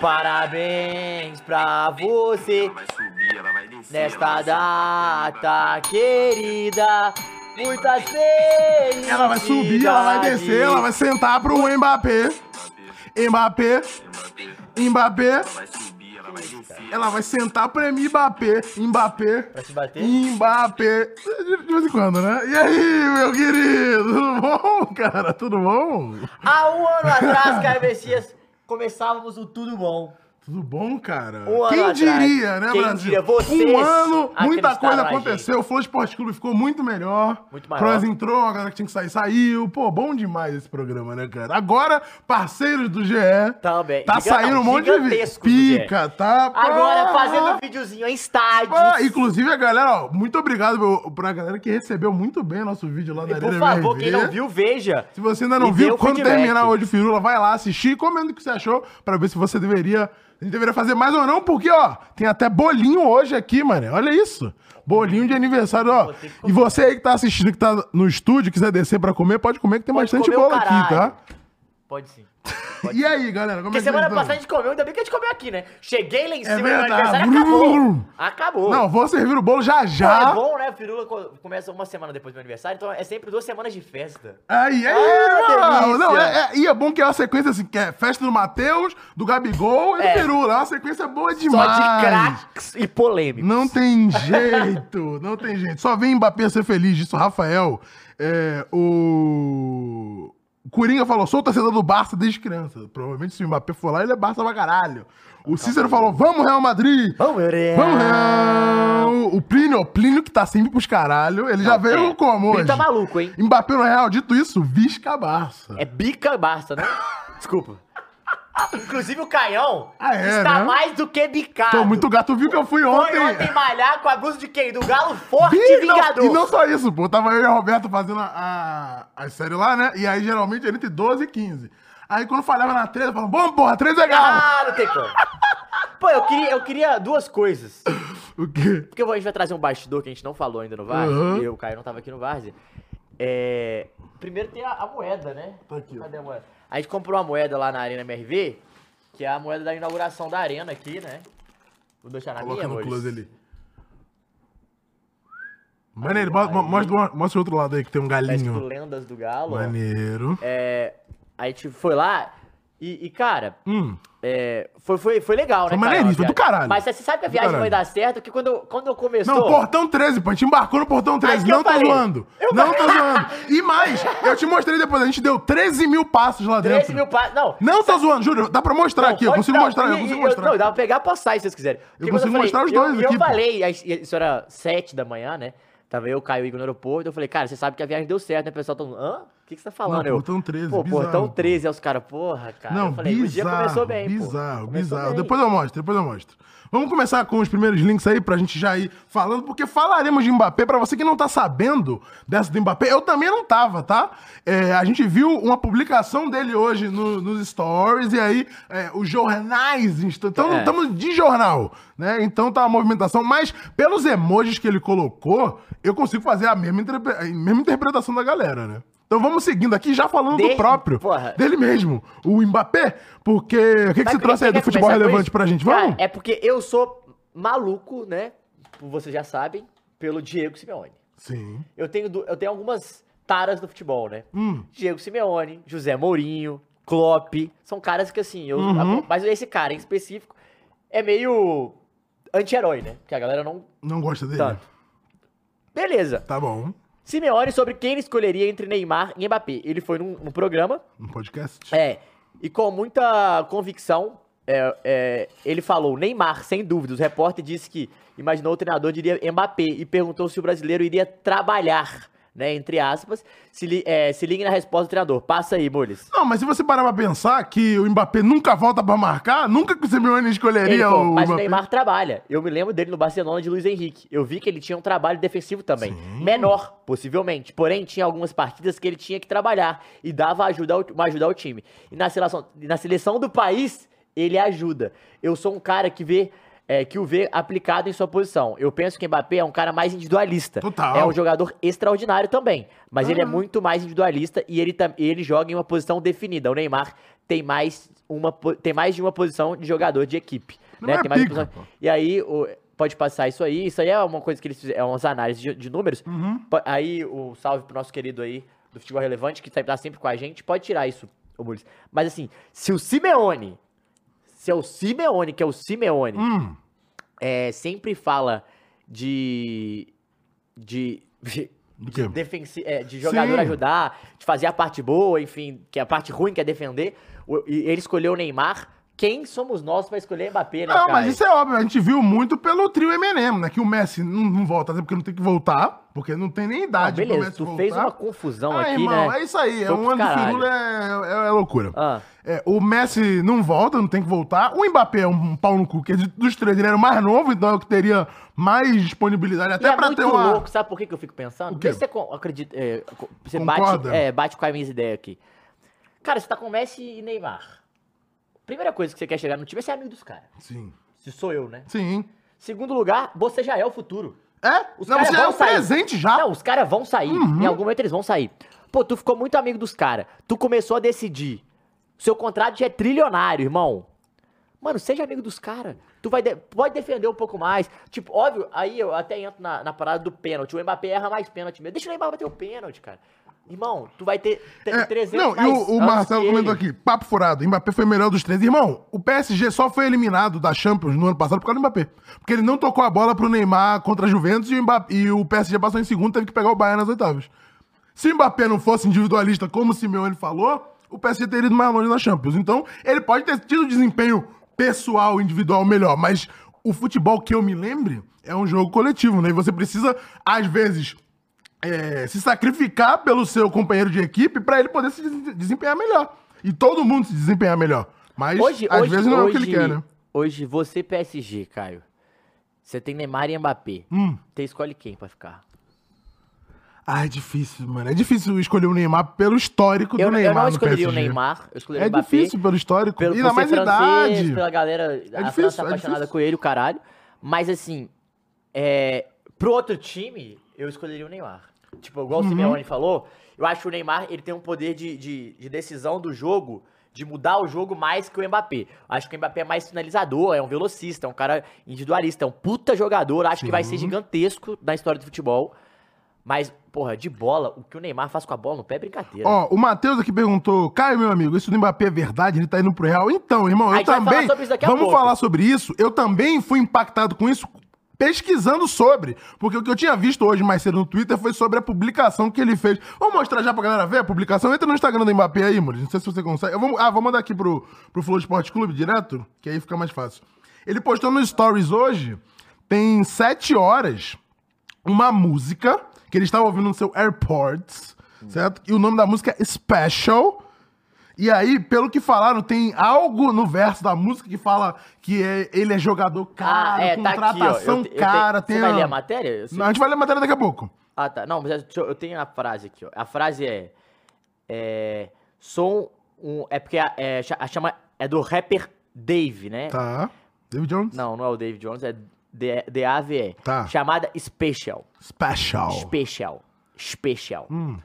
Parabéns pra você nesta data querida. Muitas felicidades. Ela vai subir, ela vai descer, ela vai sentar pro Mbappé. Mbappé, Mbappé. Mbappé. Ela vai subir, ela vai descer. Ela vai sentar pra Mbappé. Mbappé. Pra se bater? Mbappé. De de vez em quando, né? E aí, meu querido? Tudo bom, cara? Tudo bom? Há um ano atrás, Caio Messias, começávamos o Tudo Bom. Tudo bom, cara? Um Quem atrás. diria, né, Quem Brasil? diria? Vocês um ano, muita coisa aconteceu. O Flow Esporte Clube ficou muito melhor. Muito maior. Cross entrou, a galera que tinha que sair saiu. Pô, bom demais esse programa, né, cara? Agora, parceiros do GE. Também. Tá saindo um monte de vídeo. Pica, tá? Agora fazendo videozinho em estádios. Ah, inclusive, a galera, ó, muito obrigado meu, pra galera que recebeu muito bem nosso vídeo lá na E por Arena favor, MRV. quem não viu, veja. Se você ainda não E viu, quando feedback. terminar hoje o Firula, vai lá assistir e comenta o que você achou pra ver se você deveria. A gente deveria fazer mais ou não, porque, ó, tem até bolinho hoje aqui, mano. Olha isso. Bolinho de aniversário, ó. E você aí que tá assistindo, que tá no estúdio, quiser descer pra comer, pode comer, que tem Pode bastante bolo aqui, tá? Pode sim. E aí, galera, como Porque é semana passada a gente comeu, ainda bem que a gente comeu aqui, né? Cheguei lá em cima do meu verdade. aniversário, acabou. Acabou. Não, vou servir o bolo já Pô, já. é bom, né? O Firula co- começa uma semana depois do meu aniversário, então é sempre duas semanas de festa. Aí, aí, Ah, mano. Não, delícia. é, é- e é bom que é uma sequência assim, que é festa do Matheus, do Gabigol e É. do Perula. É uma sequência boa Só demais. de craques e polêmicos. Não tem jeito, não tem jeito. Só vem Mbappé ser feliz disso, Rafael. É, o... o Coringa falou, sou torcedor do Barça desde criança. Provavelmente se o Mbappé for lá, ele é Barça pra caralho. O Cícero falou, vamos Real Madrid. Vamos, Real. Vamos Real. O Plínio, o Plínio que tá sempre pros caralho, ele já veio é. como Ele hoje? tá maluco, hein? Mbappé no Real, dito isso, visca Barça. É bica Barça, né? Desculpa. Inclusive o Caião Ah, é, está né? mais do que bicado. Tô muito gato, viu que eu fui Foi ontem. ontem malhar com a blusa de quem? Do Galo Forte não, Vingador. e não só isso, pô. Tava eu e o Roberto fazendo a, a, a série lá, né? E aí, geralmente, era entre 12 e 15. Aí, quando falhava na 13, eu falava, bom, porra, 13 é galo. Ah, não tem como. Pô, eu queria, eu queria duas coisas. O quê? Porque a gente vai trazer um bastidor que a gente não falou ainda no Várzea. Uhum. E o Caio não tava aqui no Várzea. É... Primeiro tem a, a moeda, né? Tá aqui. Cadê a moeda? A gente comprou uma moeda lá na Arena MRV, que é a moeda da inauguração da arena aqui, né? Vou deixar na Coloca minha, no close ali. Maneiro, mo- mostra, mostra o outro lado aí que tem um Tá galinho. Lendas do Galo. Maneiro. É, a gente foi lá e, e, cara, Hum. É, foi, foi, foi legal, Foi né, cara? maneiríssimo, do caralho. Mas você sabe que a viagem vai dar certo, porque quando, quando começou... Não, portão 13, pô. A gente embarcou no portão 13. que eu Não tô falei. zoando. Eu Não falei. tô zoando. E mais, eu te mostrei depois. A gente deu 13 mil passos lá dentro. 13 mil passos. Não, Não tô zoando, juro. Dá pra mostrar Não, aqui. Eu consigo não, mostrar, eu e- consigo e- mostrar. Não, dá pra pegar e passar se vocês quiserem. Porque consigo quando mostrar os eu- dois eu, aqui, Eu pô. falei, isso era 7 da manhã, né? Tava eu, Caio e Igor no aeroporto. Eu falei, cara, você sabe que a viagem deu certo, né? O pessoal mundo, hã? O que, que você tá falando? Não, portão 13, Pô, bizarro, portão pô. 13. Aí os caras, porra, cara. Não, eu falei, o dia bizarro, começou bem, bizarro, Começou bizarro. bem. Depois eu mostro, depois eu mostro. Vamos começar com os primeiros links aí pra gente já ir falando, porque falaremos de Mbappé. Pra você que não tá sabendo dessa do Mbappé, eu também não tava, tá? É, a gente viu uma publicação dele hoje no- nos stories, e aí é, os jornais, então É. estamos de jornal, né? Então tá uma movimentação, mas pelos emojis que ele colocou, eu consigo fazer a mesma, interpre- a mesma interpretação da galera, né? Então vamos seguindo aqui, já falando do Dele? próprio, Porra. dele mesmo, o Mbappé, porque o que, que você trouxe aí do quer futebol relevante pra gente? Cara, Vamos? é porque eu sou maluco, né? Vocês já sabem, pelo Diego Simeone. Sim. Eu tenho, eu tenho algumas taras do futebol, né? Hum. Diego Simeone, José Mourinho, Klopp, são caras que assim, eu, Uhum. mas esse cara em específico é meio anti-herói, né? Porque a galera não Não gosta dele? tanto. Beleza. Tá bom. Simeone sobre quem ele escolheria entre Neymar e Mbappé. Ele foi num, num programa, Um podcast. é, e com muita convicção, é, é, ele falou Neymar, sem dúvida. Os repórter disse que imaginou o treinador diria Mbappé e perguntou se o brasileiro iria trabalhar, né, entre aspas. Se, li, é, se ligue na resposta do treinador. Passa aí, Mules. Não, mas se você parar pra pensar que o Mbappé nunca volta pra marcar, nunca que o Simeone escolheria falou, o mas o Mbappé. Neymar trabalha. Eu me lembro dele no Barcelona de Luiz Henrique. Eu vi que ele tinha um trabalho defensivo também. Menor, possivelmente. Porém, tinha algumas partidas que ele tinha que trabalhar e dava ajuda ao, uma ajuda ao time. E na seleção, na seleção do país, ele ajuda. Eu sou um cara que vê é, que o vê aplicado em sua posição. Eu penso que o Mbappé é um cara mais individualista. Total. É um jogador extraordinário também. Mas ele é muito mais individualista e ele, ele joga em uma posição definida. O Neymar tem mais, uma, tem mais de uma posição de jogador de equipe. Não né? é Tem mais de pica, posição- E aí, o- pode passar isso aí. Isso aí é uma coisa que eles fizeram, é umas análises de, de números. Uhum. Aí, o salve pro nosso querido aí do futebol relevante, que tá, tá sempre com a gente. Pode tirar isso, ô Mules. Mas assim, se o Simeone, se é o Simeone, que é o Simeone, Hum, é, sempre fala de. de. de defensi- é, de jogador Sim. ajudar, de fazer a parte boa, enfim, que a parte ruim que é defender. e ele escolheu o Neymar. Quem somos nós pra escolher Mbappé, né, Não, mas Caio? isso é óbvio. A gente viu muito pelo trio M&M, né? Que o Messi não, não volta, até porque não tem que voltar, porque não tem nem idade pro beleza, Messi tu voltar. fez uma confusão Ah, aqui, irmão, né? é isso aí. É Foi um ano de caralho. firula é, é- é loucura. Ah. É, o Messi não volta, não tem que voltar. O Mbappé é um pau no cu, que de- dos três ele era o mais novo, então é o que teria mais disponibilidade E até é pra ter uma... louco, sabe por que eu fico pensando? O quê? Você acredita, é, você Concorda? bate, é, bate com as minhas ideias aqui. Cara, você tá com Messi e Neymar. Primeira coisa que você quer chegar no time é ser amigo dos caras. Sim. Se sou eu, né? Sim. Segundo lugar, você já é o futuro. É? Os não, caras você é o sair. presente já. Não, os caras vão sair. Uhum. Em algum momento eles vão sair. Pô, tu ficou muito amigo dos caras. Tu começou a decidir. Seu contrato já é trilionário, irmão. Mano, seja amigo dos caras. Tu vai de- pode defender um pouco mais. Tipo, óbvio, aí eu até entro na, na parada do pênalti. O Mbappé erra mais pênalti mesmo. Deixa o Neymar bater o pênalti, cara. Irmão, tu vai ter, É, 300 não, e mais o, o anos Marcelo comentou aqui, papo furado, Mbappé foi o melhor dos três. Irmão, o PSG só foi eliminado da Champions no ano passado por causa do Mbappé. Porque ele não tocou a bola pro Neymar contra a Juventus e o, Mbappé- e o PSG passou em segundo, teve que pegar o Bayern nas oitavas. Se o Mbappé não fosse individualista, como o Simeone falou, o PSG teria ido mais longe na Champions. Então, ele pode ter tido desempenho pessoal, individual melhor, mas o futebol que eu me lembre é um jogo coletivo, né? E você precisa, às vezes, é, se sacrificar pelo seu companheiro de equipe pra ele poder se des- desempenhar melhor. E todo mundo se desempenhar melhor. Mas Hoje, às hoje, vezes não é o que ele hoje- quer, né? Hoje, você PSG, Caio. Você tem Neymar e Mbappé. Hum. Você escolhe quem pra ficar? Ah, é difícil, mano. É difícil escolher o Neymar pelo histórico do Eu, eu Neymar não no escolheria o. Neymar, eu escolheria É o Mbappé. difícil pelo histórico. Pelo, e ser mais francês, idade. pela galera, a difícil, França é apaixonada difícil. com ele, o caralho. Mas assim, é, pro outro time, eu escolheria o Neymar. Tipo, igual Uhum. o Simeone falou, eu acho que o Neymar ele tem um poder de, de, de decisão do jogo, de mudar o jogo mais que o Mbappé. Acho que o Mbappé é mais finalizador, é um velocista, é um cara individualista, é um puta jogador, acho que vai ser gigantesco na história do futebol. Mas, porra, de bola, o que o Neymar faz com a bola no pé é brincadeira. Ó, o Matheus aqui perguntou, Caio, meu amigo, isso do Mbappé é verdade? Ele tá indo pro Real? Então, irmão, eu também... falar sobre isso daqui a Vamos pouco. falar sobre isso. Eu também fui impactado com isso pesquisando sobre. Porque o que eu tinha visto hoje mais cedo no Twitter foi sobre a publicação que ele fez. Vamos mostrar já pra galera ver a publicação? Entra no Instagram do Mbappé aí, mano. Não sei se você consegue. Eu vou, ah, vou mandar aqui pro, pro Flow Esporte Clube direto, que aí fica mais fácil. Ele postou no Stories hoje, tem sete horas, uma música que ele estava ouvindo no seu AirPods, certo? E o nome da música é Special. E aí, pelo que falaram, tem algo no verso da música que fala que é- ele é jogador caro, ah, é, tá aqui, contratação Eu te- eu te- cara. tem Você vai a- ler a matéria? Não, a gente vai ler a matéria daqui a pouco. Ah, tá. Não, mas eu, eu tenho a frase aqui, ó. A frase é. É. Sou um. É porque a, é, a chama. É do rapper Dave, né? Tá. David Jones? Não, não é o Dave Jones, é D-A-V-E. Tá. Chamada Special. Special. Special. Special. Hum.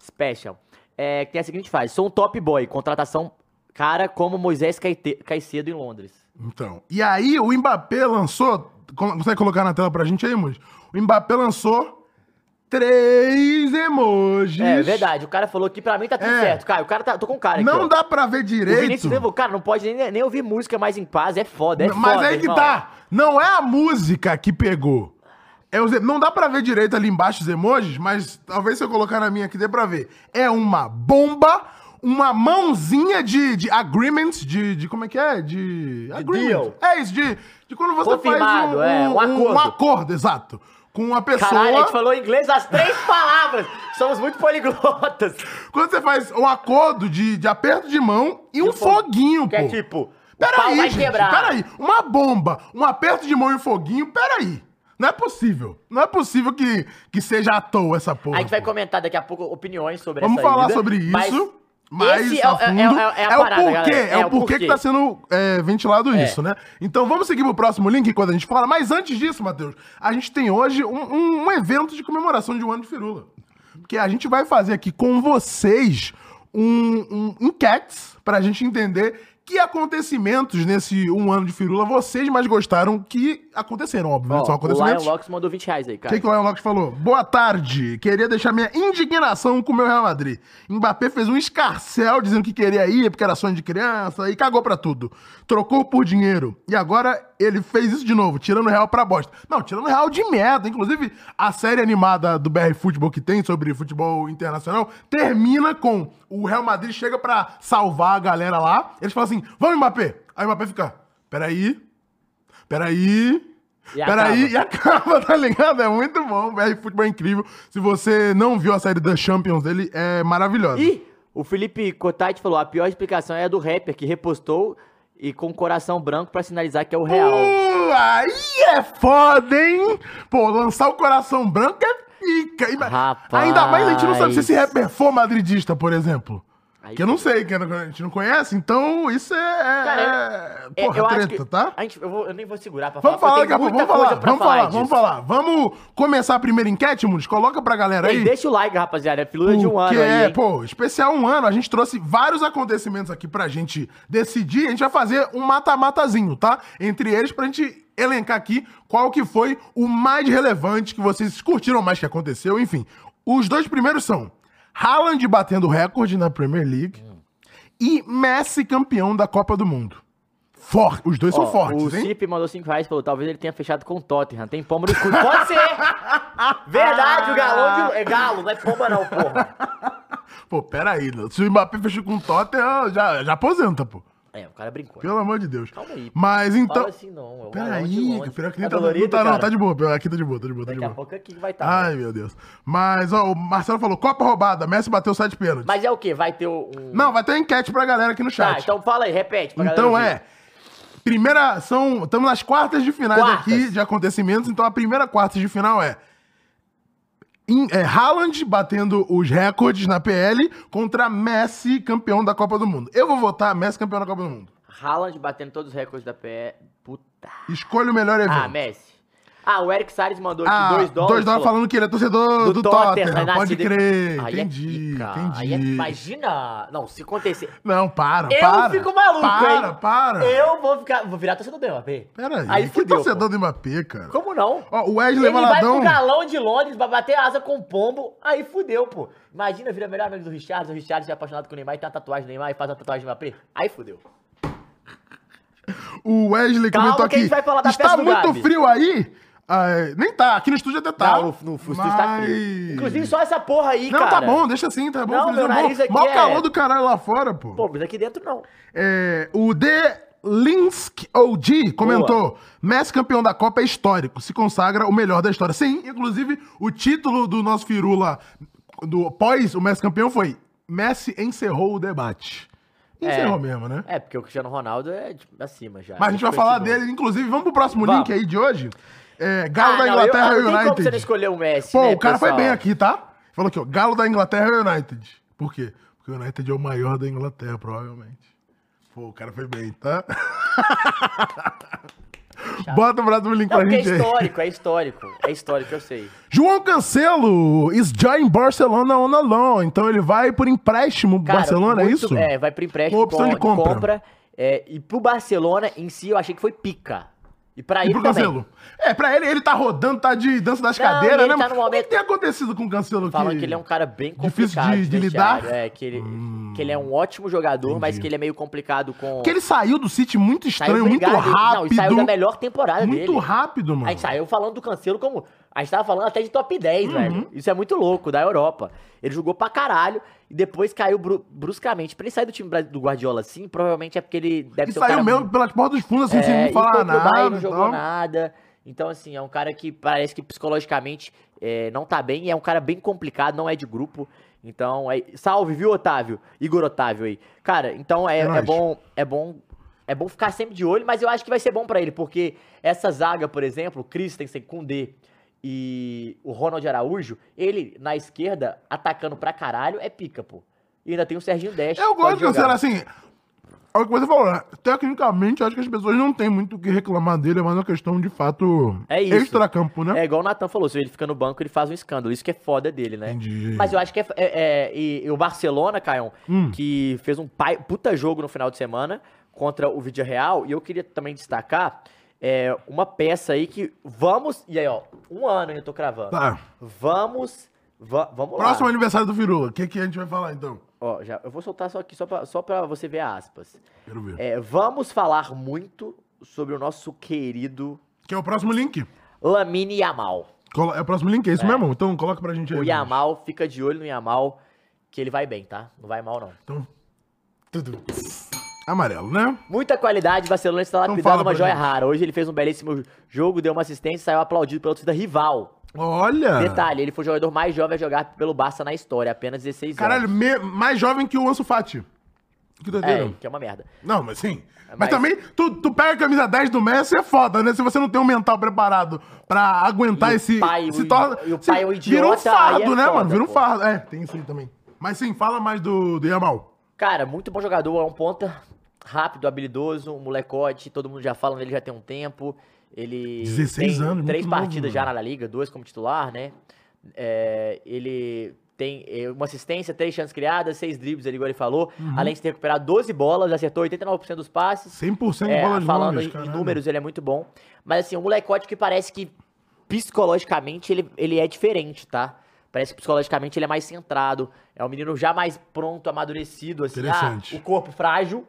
Special. É, que tem a seguinte frase: Sou um top boy, contratação cara como Moisés Caicedo em Londres. Então. E aí, o Mbappé lançou. co- Consegue colocar na tela pra gente aí, Moji? O Mbappé lançou três emojis. É verdade, o cara falou que pra mim tá tudo É. certo. Cara, o cara tá. Tô com o cara aqui. Não ó. dá pra ver O direito. Vinícius levou, cara, não pode nem, nem ouvir música mais em paz, é foda, é Mas foda. aí que irmão. tá. Não é a música que pegou. É os não dá pra ver direito ali embaixo os emojis, mas talvez se eu colocar na minha aqui dê pra ver. É uma bomba, uma mãozinha de, de agreement, de, de. Como é que é? De. agreement. deal. É isso, de, de quando você Confirmado, faz um, é, um acordo. Um acordo, exato. Com uma pessoa. Caralho, a gente falou inglês as três palavras. Somos muito poliglotas. Quando você faz um acordo de, de aperto de mão e um foguinho, Que pô. é tipo, Peraí, gente, quebrar. peraí. Uma bomba, um aperto de mão e um foguinho, peraí. Não é possível. Não é possível que, que seja à toa essa porra. A gente vai comentar daqui a pouco opiniões sobre Vamos essa falar ida, sobre isso. mas é é- é- é- é o porquê, é, É o porquê que tá sendo é, ventilado É. isso, né? Então vamos seguir pro próximo link quando a gente fala. Mas antes disso, Matheus, a gente tem hoje um, um- um evento de comemoração de um ano de firula. Porque a gente vai fazer aqui com vocês um, um enquetes pra gente entender que acontecimentos nesse um ano de firula vocês mais gostaram que aconteceram, óbvio, né? Ó, São o acontecimentos. Lion Locks mandou 20 reais aí, O cara. que, que o Lion Locks falou? Boa tarde. Queria deixar minha indignação com o meu Real Madrid. Mbappé fez um escarcel dizendo que queria ir porque era sonho de criança e cagou pra tudo. Trocou por dinheiro. E agora ele fez isso de novo, tirando o Real pra bosta. Não, tirando o Real de merda. Inclusive, a série animada do BR Futebol que tem sobre futebol internacional termina com o Real Madrid chega pra salvar a galera lá. Eles falam assim: vamos, Mbappé. Aí o Mbappé fica: peraí, peraí. E Peraí, acaba. e acaba, tá ligado? É muito bom. O BR Futebol é incrível. Se você não viu a série The Champions dele, é maravilhosa. Ih, o Felipe Cotati falou, a pior explicação é a do rapper, que repostou e com o coração branco pra sinalizar que é o real. Uh, aí é foda, hein? Pô, lançar o coração branco é pica. Rapaz. Ainda mais a gente não sabe se esse rapper for madridista, por exemplo. Aí que eu não sei, que a gente não conhece, então isso é. é- Cara, é, É, porra, eu acho treta, que tá? A gente, eu, vou- eu nem vou segurar pra Vamos falar, falar vamos falar, vamos falar, vamos falar. Vamos começar a primeira enquete, Muniz? Coloca pra galera aí. Ei, deixa o like, rapaziada. É filura de um ano Porque, aí, hein? pô, especial um ano, a gente trouxe vários acontecimentos aqui pra gente decidir. A gente vai fazer um mata-matazinho, tá? Entre eles, pra gente elencar aqui qual que foi o mais relevante que vocês curtiram mais que aconteceu. Enfim, os dois primeiros são Haaland batendo recorde na Premier League e Messi campeão da Copa do Mundo. For, os dois Ó, são fortes, o hein? Cip mandou 5 reais e falou: talvez ele tenha fechado com o Tottenham. Tem pomba no escudo. Pode ser! Verdade, o galão de. É galo, não é pomba, não, porra. Pô, peraí, se o Mbappé fechou com o Tottenham, já, já aposenta, pô. É, o cara brincou. Pelo amor de Deus. Calma aí. Mas então... Fala assim, não. Peraí, pior que Tá nem tá, dolorido, não tá, não, tá de boa, aqui tá de boa, tá de boa, tá de Daqui a boa. pouco aqui vai estar. né? Ai, meu Deus. Mas, ó, o Marcelo falou, Copa roubada, Messi bateu sete pênaltis. Mas é o quê? Vai ter um. Não, vai ter enquete pra galera aqui no Tá, chat. então fala aí, repete. pra Então galera é, primeira, são, estamos nas quartas de finais Quartas. aqui de acontecimentos, então a primeira quarta de final é, em, é Haaland batendo os recordes na PL contra Messi campeão da Copa do Mundo. Eu vou votar Messi campeão da Copa do Mundo. Haaland batendo todos os recordes da PE. Puta. Escolha o melhor evento. Ah, Messi. Ah, o Eric Salles mandou aqui Ah, 2 dólares. dois dólares falando que ele é torcedor do, Tottenham. né, Pode crer. Aí entendi, é entendi. Aí é- imagina. Não, se acontecer. Não, para, Eu para. fico maluco, Para, hein? para. Eu vou ficar. Vou virar torcedor do Mbappé. Pera aí, Aí que fudeu. torcedor pô. do Mbappé, cara. Como não? Ó, o Wesley Ele vai Valadão... pro galão de Londres pra bater asa com pombo, aí fudeu, pô. Imagina, vira melhor amigo do Richard, o Richard é apaixonado com o Neymar e tem uma tatuagem do Neymar e faz uma tatuagem do Mbappé. Aí fudeu. O Wesley Calma comentou aqui. gente vai falar da Está do muito Gabi." frio aí? Ah, é, nem tá, aqui no estúdio até tá. Não, no, no, estúdio tá frio. mas- Inclusive só essa porra aí, Não, cara. tá bom, deixa assim, tá bom. Não, meu tá bom. nariz aqui Mó é- calor do caralho lá fora, pô. Pô, mas aqui dentro não. É, o The Linsk OG comentou: Messi campeão da Copa é histórico, se consagra o melhor da história. Sim, inclusive o título do nosso Firula do pós o Messi campeão foi Messi encerrou o debate. Encerrou É. mesmo, né? É, porque o Cristiano Ronaldo é tipo, acima já. Mas a gente vai falar dele, inclusive, vamos pro próximo Vamos. link aí de hoje. É, Galo Ah, da não, Inglaterra eu, e não tem como você não United. escolher o Messi, Pô, né, o cara foi pessoal? bem aqui, tá? Falou aqui, ó, Galo da Inglaterra e United. Por quê? Porque o United é o maior da Inglaterra, provavelmente. Pô, o cara foi bem, tá? Bota o próximo link pra é gente aí. histórico, é histórico. É histórico, eu sei. João Cancelo is join Barcelona on a loan. Então ele vai por empréstimo pro Cara, Barcelona, é muito- isso? É, vai pro empréstimo Com opção de compra. é, e pro Barcelona em si, eu achei que foi pica. E pra E ele pro também. Cancelo? É, pra ele, ele tá rodando, tá de dança das Não, cadeiras, né? tá no O que momento- tem acontecido com o Cancelo aqui? Falando que ele é um cara bem Difícil complicado. de- de vestiário, lidar? É, que ele, que ele é um ótimo jogador, mas que ele é meio complicado com... Porque ele saiu do City muito estranho, muito ele- rápido. Não, e saiu da melhor temporada Muito dele. rápido, mano. A gente saiu falando do Cancelo como. A gente tava falando até de top 10, Uhum. velho. Isso é muito louco, da Europa. Ele jogou pra caralho e depois caiu bru- bruscamente. Pra ele sair do time do Guardiola assim, provavelmente é porque ele deve E ser um saiu cara mesmo pelas portas dos fundos, assim, é, sem falar pro Bayern, nada. não e jogou nada. Então, assim, é um cara que parece que psicologicamente é, não tá bem. E é um cara bem complicado, não é de grupo. Então, é, salve, viu, Otávio? Igor Otávio aí. Cara, então é, É bom. É bom. É bom ficar sempre de olho, mas eu acho que vai ser bom pra ele, porque essa zaga, por exemplo, Christensen, Koundé e o Ronald Araújo, ele na esquerda, atacando pra caralho, é pica, pô. E ainda tem o Serginho Deste. Eu gosto de jogar. assim. É o que você falou, né? Tecnicamente, acho que as pessoas não têm muito o que reclamar dele, é mais uma questão de fato É extra-campo, né? É igual o Natan falou, se ele fica no banco, ele faz um escândalo. Isso que é foda dele, né? Entendi. Mas eu acho que é. é- é- e, e o Barcelona, Caião, Hum. que fez um pai- puta jogo no final de semana contra o Vídeo Real. E eu queria também destacar é, uma peça aí que vamos. E aí, ó, um ano eu tô cravando. Tá. Vamos. va- vamos lá. Próximo aniversário do Firula, o que, que a gente vai falar então? Ó, já, eu vou soltar só aqui, só pra, só pra você ver aspas. Quero ver. É, vamos falar muito sobre o nosso querido Que é o próximo link. Lamine Yamal. Colo- É o próximo link, é isso mesmo? Então coloca pra gente aí. O. Yamal, fica de olho no Yamal, que ele vai bem, tá? Não vai mal, não. Então. Tudo. Amarelo, né? Muita qualidade, Barcelona está lá Então uma joia gente. rara. Hoje ele fez um belíssimo jogo, deu uma assistência e saiu aplaudido pela torcida rival. Olha! Detalhe, ele foi o jogador mais jovem a jogar pelo Barça na história, apenas 16 Caralho, anos. me- mais jovem que o Ansu Fati. Que doideira. É, que é uma merda. Não, mas sim. Mas, Mas- também, tu, tu pega a camisa 10 do Messi, é foda, né? Se você não tem um mental preparado pra aguentar E o esse. pai, se o- torna, e o pai é um Vira um idiota, fardo, é né, foda, mano? Vira um pô. fardo. É, tem isso aí também. Mas sim, fala mais do, do Yamal. Cara, muito bom jogador, é um ponta rápido, habilidoso, um molecote, todo mundo já fala nele já tem um tempo. Ele 16 tem anos, três muito novo, partidas já mano. na Liga, duas como titular, né? É, ele tem é, uma assistência, três chances criadas, seis dribles ali, igual ele falou. Uhum. Além de ter recuperado 12 bolas, acertou 89% dos passes. 100% É, bolas falando longas, em, em caralho. números, ele é muito bom. Mas assim, um molecote que parece que psicologicamente ele, ele é diferente, tá? Parece que psicologicamente ele é mais centrado. É um menino já mais pronto, amadurecido, assim. Interessante. Ah, o corpo frágil.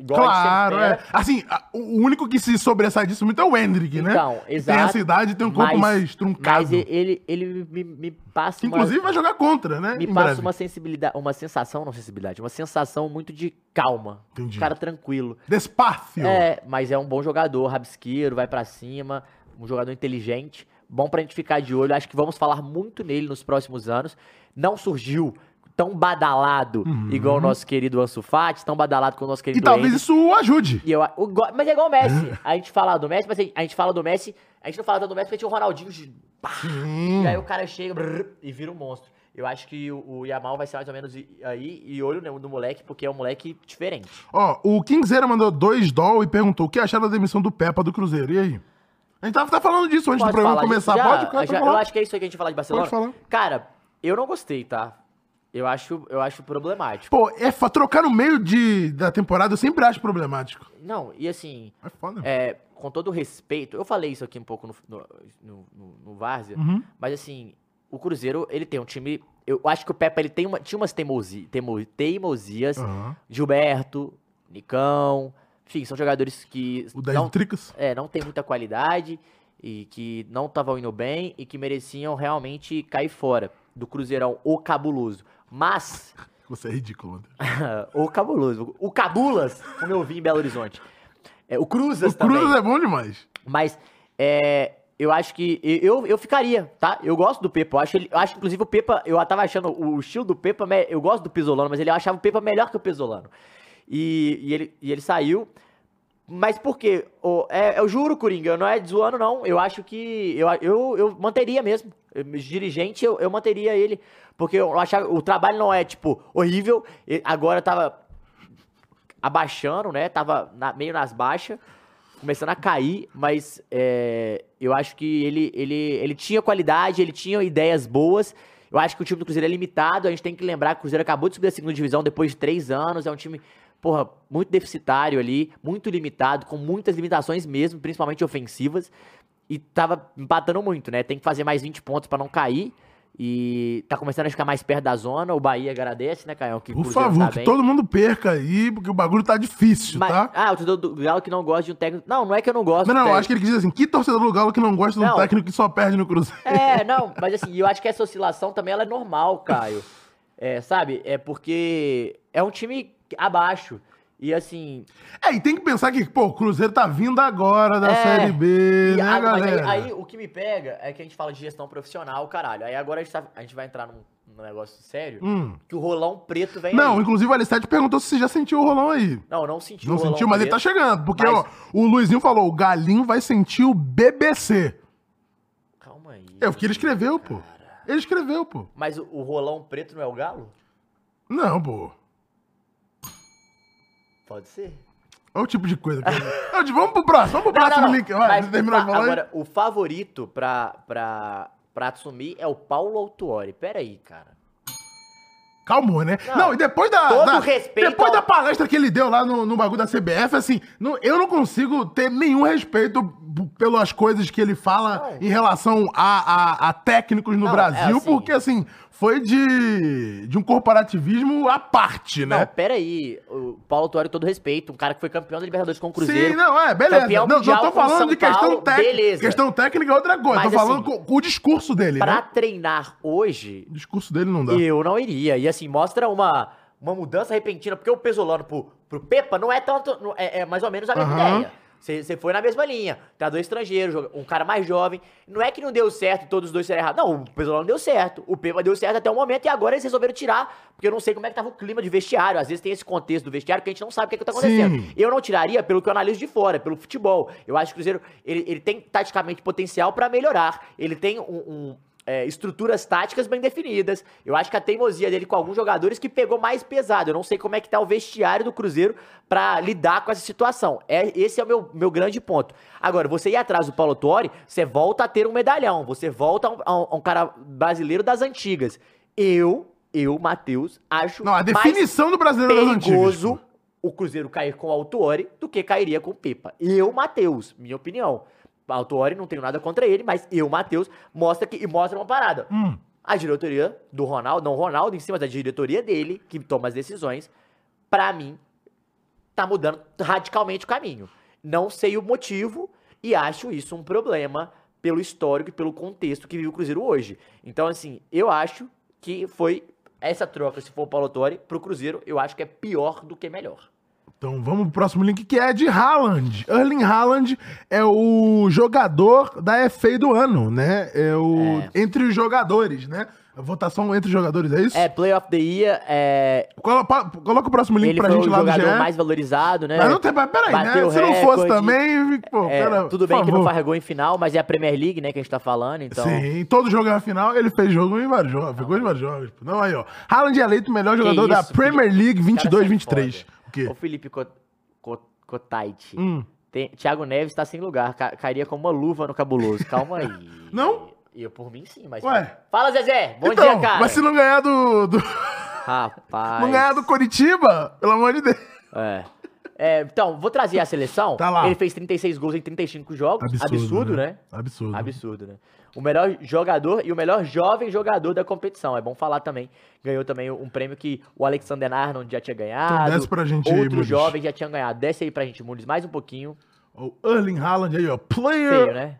Igual Claro, é. espera. Assim, o único que se sobressai disso muito é o Hendrick, né? Então, exato. Tem essa idade tem um corpo mas- mais truncado. Mas ele, ele me, me passa Que uma... inclusive vai jogar contra, né? Me passa breve. uma sensibilidade, uma sensação, não sensibilidade, uma sensação muito de calma. Entendi. Um cara tranquilo. Despacio. É, mas é um bom jogador, rabisqueiro, vai pra cima, um jogador inteligente, bom pra gente ficar de olho. Acho que vamos falar muito nele nos próximos anos. Não surgiu tão badalado igual o nosso querido Ansu Fati, tão badalado com o nosso Uhum. E querido talvez Hendrick. isso o ajude. Eu, o mas é igual o Messi. A gente fala do Messi, mas a gente- a gente fala do Messi, a gente não fala tanto do Messi porque tinha o Ronaldinho. de- pá, Sim. E aí o cara chega brrr, e vira um monstro. Eu acho que o, o Yamal vai ser mais ou menos aí, e olho no, no moleque, porque é um moleque diferente. Ó, o Kingzeira mandou dois doll e perguntou o que acharam da demissão do Peppa do Cruzeiro. E aí? A gente tava até falando disso antes do Pode programa falar começar. Já, Pode já- falar. Eu acho que é isso aí que a gente fala de Barcelona. Pode falar. Cara, eu não gostei, tá? Eu acho, eu acho problemático. Pô, é, fa- trocar no meio de, da temporada eu sempre acho problemático. Não, e assim, É foda. é, com todo o respeito, eu falei isso aqui um pouco no, no, no, no- no Várzea, Uhum. mas assim, o Cruzeiro, ele tem um time. Eu acho que o Pepe ele tem uma, tinha umas teimosi, teimo- teimosias. Aham. Gilberto, Nicão, enfim, são jogadores que O 10 não, Tricas. é, não tem muita qualidade e que não estavam indo bem e que mereciam realmente cair fora do Cruzeirão, o cabuloso. Mas, Você é ridículo, André. o cabuloso, o cabulas, como eu vi em Belo Horizonte. É, o Cruzas O também. Cruz é bom demais. Mas é, eu acho que eu, eu ficaria, tá? Eu gosto do Pepa. Eu acho, ele, eu acho que, inclusive, o Pepa, eu tava achando o estilo do Pepa, eu gosto do Pesolano, mas ele achava o Pepa melhor que o Pesolano. E, e ele, e ele saiu. Mas por quê? É, eu juro, Coringa, não é zoando, não. Eu acho que. Eu, eu, eu manteria mesmo. Eu, dirigente, eu, eu manteria ele. Porque eu achava. O trabalho não é, tipo, horrível. Agora tava abaixando, né? Tava na- meio nas baixas, começando a cair, mas é, eu acho que ele, ele, ele tinha qualidade, ele tinha ideias boas. Eu acho que o time do Cruzeiro é limitado. A gente tem que lembrar que o Cruzeiro acabou de subir a segunda divisão depois de três anos. É um time, porra, muito deficitário ali, muito limitado, com muitas limitações mesmo, principalmente ofensivas. E tava empatando muito, né? Tem que fazer mais 20 pontos pra não cair. E tá começando a ficar mais perto da zona. O Bahia agradece, né, Caio? Que Por Cruzeiro favor, tá que todo mundo perca aí, porque o bagulho tá difícil, Mas- tá? Ah, o torcedor do Galo que não gosta de um técnico. Não, não é que eu não gosto. Não, não, acho que ele quis dizer assim, que torcedor do Galo que não gosta de um técnico que só perde no Cruzeiro? É, não, mas assim, eu acho que essa oscilação também ela é normal, Caio. É, sabe? É porque é um time abaixo. E assim. É, e tem que pensar que, pô, o Cruzeiro tá vindo agora da É, Série B, né, a- mas aí, galera? aí o que me pega é que a gente fala de gestão profissional, caralho. Aí agora a gente, tá- a gente vai entrar num, num negócio sério. Hum. Que o rolão preto vem. Não, aí. inclusive o Alistete perguntou se você já sentiu o rolão aí. Não, não senti Não o rolão sentiu, mas ele tá preto. chegando. Porque, Mas- ó, o Luizinho falou, o Galinho vai sentir o BBC. Calma aí. É o que ele escreveu, pô. Ele escreveu, pô. Mas o, o rolão preto não é o Galo? Não, pô. Pode ser. Olha o tipo de coisa. Que... não, tipo, vamos pro próximo, vamos pro próximo link. Vai, Mas você terminou o de fa- falar aí? Agora, o favorito pra, pra, pra assumir é o Paulo Autuori. Pera aí, cara. Calmou, né? Não, Não, e depois da. todo da- respeito Depois ao- da palestra que ele deu lá no, no bagulho da CBF, assim, não- eu não consigo ter nenhum respeito pelas coisas que ele fala Não. em relação a, a- a técnicos no Não, é Brasil, assim- porque, assim, foi de, de um corporativismo à parte, Não, né? pera aí. O Paulo Autuori, todo respeito. Um cara que foi campeão da Libertadores com o Cruzeiro. Sim, não, é, beleza. Campeão Não, não mundial tô com falando de questão técnica. Questão técnica é outra coisa. Mas, tô falando assim, com, o discurso dele, Pra né? treinar hoje, O discurso dele não dá. eu não iria. E assim, mostra uma, uma mudança repentina, porque o Pesolano pro, pro Pepa não é tanto. não- É, é mais ou menos a mesma Aham. ideia. Você foi na mesma linha. Treinador estrangeiro, joga- um cara mais jovem. Não é que não deu certo e todos os dois serão errados. Não, o Pesolano deu certo. O Pepa deu certo até o momento e agora eles resolveram tirar, porque eu não sei como é que tava o clima de vestiário. Às vezes tem esse contexto do vestiário que a gente não sabe o que, é que tá acontecendo. Sim. Eu não tiraria pelo que eu analiso de fora, pelo futebol. Eu acho que o Cruzeiro ele, ele tem taticamente potencial pra melhorar. Ele tem um, um, é, estruturas táticas bem definidas. Eu acho que a teimosia dele com alguns jogadores que pegou mais pesado. Eu não sei como é que tá o vestiário do Cruzeiro pra lidar com essa situação. É, esse é o meu, meu grande ponto. Agora, você ir atrás do Paulo Torre, você volta a ter um medalhão. Você volta a um, a um- cara brasileiro das antigas. Eu, eu, Matheus, acho Não, a mais definição do brasileiro das antigas. o Cruzeiro cair com o Autuori do que cairia com o Pepa. Eu, Matheus, minha opinião. O Autuori não tenho nada contra ele, mas eu, Matheus, mostra que e mostra uma parada. Hum. A diretoria do Ronaldo, não o Ronaldo em cima da diretoria dele, que toma as decisões, pra mim, tá mudando radicalmente o caminho. Não sei o motivo e acho isso um problema pelo histórico e pelo contexto que vive o Cruzeiro hoje. Então, assim, eu acho que foi essa troca, se for o Paulo Torre, pro Cruzeiro, eu acho que é pior do que melhor. Então vamos pro próximo link que é de Haaland. Erling Haaland é o jogador da FA do ano, né? É o entre os jogadores, né? A votação entre os jogadores, é isso? É, Play of the Year, é, Colo- pa- Coloca o próximo link ele pra foi gente o lá no jogador GE. mais valorizado, né? Mas não tem, peraí, né? Bateu Se não fosse também, pô, É, pera, tudo bem que não gol em final, mas é a Premier League, né, que a gente tá falando, então... Sim, todo jogo é final, ele fez jogo em vários jogos, gol em vários jogos. Não, aí, ó. Haaland é eleito o melhor jogador da isso, Premier League Cara, sai 22-23. O quê? Ô, Felipe Co- Co- Cotaiti. Hum. Tem- Thiago Neves tá sem lugar, ca- cairia como uma luva no cabuloso. Calma aí. Não? Eu, por mim, sim, mas... Ué? Fala, Zezé! Bom então, dia, cara! mas se não ganhar do... do- Rapaz... não ganhar do Coritiba, pelo amor de Deus. É. É, então, vou trazer a seleção. Tá lá. Ele fez 36 gols em 35 jogos. Absurdo, né? Absurdo. Absurdo, né? O melhor jogador e o melhor jovem jogador da competição. É bom falar também. Ganhou também um prêmio que o Alexander Arnold já tinha ganhado. Então desce pra gente aí, Outros Muniz. jovens já tinham ganhado. Desce aí pra gente, Muniz, mais um pouquinho. O Erling Haaland aí, ó. Player... Feio, né?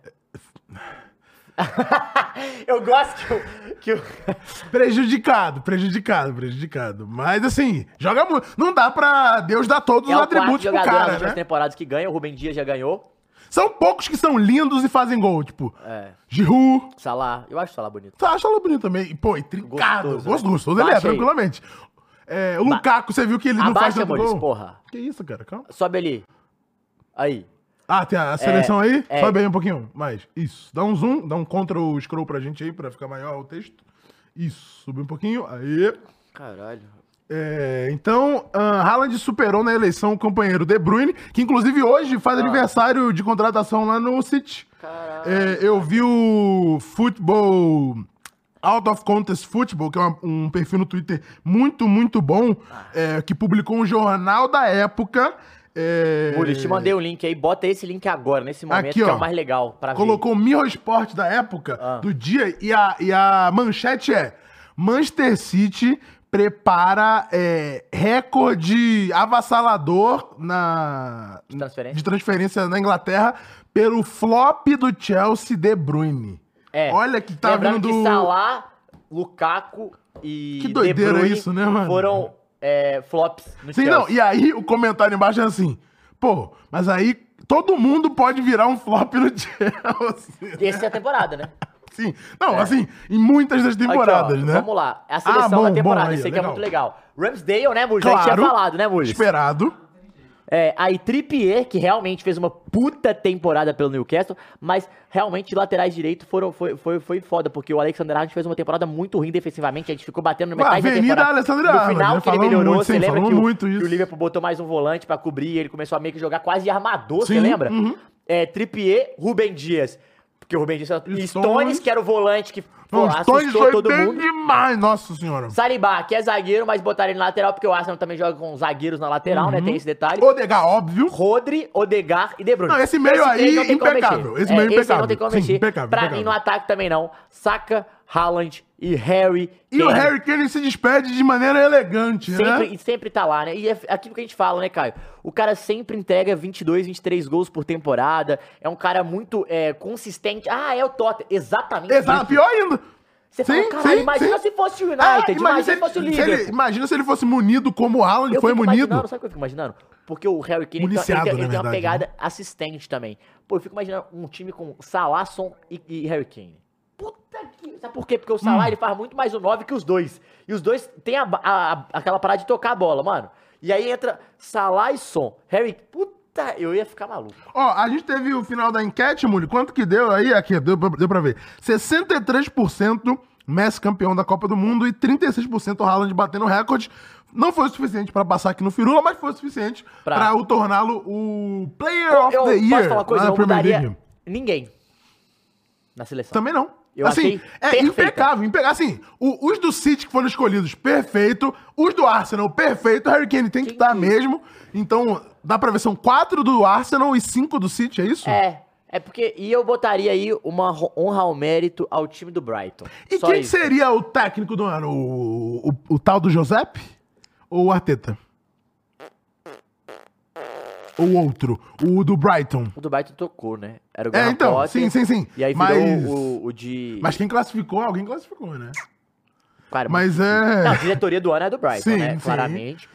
Eu gosto que o... Que. Prejudicado, prejudicado, prejudicado. Mas assim, joga muito. Não dá pra Deus dar todos É os atributos pro cara, né? temporadas que ganha. O Rubem Dias já ganhou. São poucos que são lindos e fazem gol, tipo, É. Giroud. Salah. Eu acho o Salah bonito. Você acha ela bonito também? E, pô, e trincado. Gostoso, Gostoso, né? gostoso. Ele é, tranquilamente. É, o Lukaku, você viu que ele não faz tanto gol? porra. Que isso, cara? Calma. Sobe ali. Aí. Ah, tem a seleção aí? é. Sobe aí um pouquinho mais. Isso. Dá um zoom, dá um Ctrl scroll pra gente aí, pra ficar maior o texto. Isso. Subir um pouquinho. Aí. Caralho. É, então, ah, Haaland superou na eleição o companheiro De Bruyne, que inclusive hoje faz aniversário de contratação lá no City. É, eu vi o Football Out of Contest Football, que é uma- um perfil no Twitter muito, muito bom, é, que publicou um jornal da época. É, Mules, te mandei o link aí, bota esse link agora, nesse momento, Aqui, que é ó. o mais legal pra ver. Colocou o Mirror Sport da época, Ah. do dia, e a, e a manchete é: Manchester City prepara é, recorde avassalador na, De transferência? de transferência na Inglaterra pelo flop do Chelsea De Bruyne. É. Olha que tá Lembrando vindo que. Salah, Lukaku e Que doideira De Bruyne isso, né, mano? foram é, flops no Sim, Chelsea. não. E aí o comentário embaixo é assim: pô, mas aí todo mundo pode virar um flop no Chelsea. Essa é a temporada, né? Sim. Não, assim, em muitas das temporadas, Aqui, ó, né? Vamos lá. A seleção Ah, bom, da temporada, bom, aí, isso aqui é legal. muito legal. Ramsdale, né, Mules? Já tinha Claro. falado, né, Mules? Esperado. É, aí Trippier, que realmente fez uma puta temporada pelo Newcastle, mas realmente laterais direitos foram, foi, foi, foi foda, porque o Alexander Arnold fez uma temporada muito ruim defensivamente, a gente ficou batendo no metade da Avenida temporada. Alexander no final né? que ele melhorou, muito, você sim, lembra que o, muito que o Liverpool botou mais um volante pra cobrir, ele começou a meio que jogar quase armador, você Sim, lembra? uhum. É, Trippier, Rubem Dias, porque o Rubem Dias... E Stones. Stones, que era o volante que pô, Não, Stones foi todo bem mundo. demais, nossa senhora. Saliba, que é zagueiro, mas botaram ele na lateral, porque o Arsenal também joga com zagueiros na lateral, Uhum. né? Tem esse detalhe. Odegar, óbvio. Rodri, Odegar e De Bruyne. Não, esse meio aí, não tem como impecável. Esse meio Esse aí impecável. não tem como Sim, mexer. impecável, pra impecável. mim, no ataque também não. Saka, Haaland e Harry. E o. Harry Kane se despede de maneira elegante, Sempre, né? e sempre tá lá, né? E é aquilo que a gente fala, né, Caio? O cara sempre entrega 22, 23 gols por temporada. É um cara muito é, consistente. Ah, é o Tottenham. Exatamente. Exato, pior ainda. Você fala, Sim, caralho, sim, imagina sim. se fosse o United, Ah, imagina, se se fosse o ele, se ele- Liverpool. imagina se ele fosse munido como o Haaland Eu foi munido. sabe o que eu fico imaginando? Porque o Harry Kane ele tem, ele tem- ele tem uma verdade, né? pegada assistente também. Pô, eu fico imaginando um time com Salasson e, e Harry Kane. Sabe por quê? Porque o Salah, Hum. ele faz muito mais o 9 que os dois. E os dois têm a, a- a- aquela parada de tocar a bola, mano. E aí entra Salah e Son. Harry... Puta, eu ia ficar maluco. Ó, a gente teve o final da enquete, Muli. Quanto que deu aí? Aqui, deu, pra- deu pra ver. 63% Messi campeão da Copa do Mundo e 36% o Haaland batendo recorde. Não foi o suficiente pra passar aqui no Firula, mas foi o suficiente Pra- pra, o torná-lo o Player of eu the Year posso falar uma coisa? Eu mudaria League. ninguém na seleção. Também não. Eu assim, é perfeita. impecável, impecável. Assim, o- os do City que foram escolhidos, perfeito. Os do Arsenal, perfeito. O Harry Kane tem que estar que- mesmo. Então, dá pra ver, são quatro do Arsenal e cinco do City, é isso? É, é porque... E eu botaria aí uma honra ao mérito ao time do Brighton. E Só quem isso. seria o técnico do ano? O, o, o tal do Giuseppe? Ou o Arteta? Ou outro? O do Brighton? O do Brighton tocou, né? Era o É, Graham então, Potter, sim, sim, sim. E aí Mas- virou o, o de... Mas quem classificou? Alguém classificou, né? Cara, Mas é... Não, a diretoria do ano é do Brighton, Sim, né? sim. Claramente.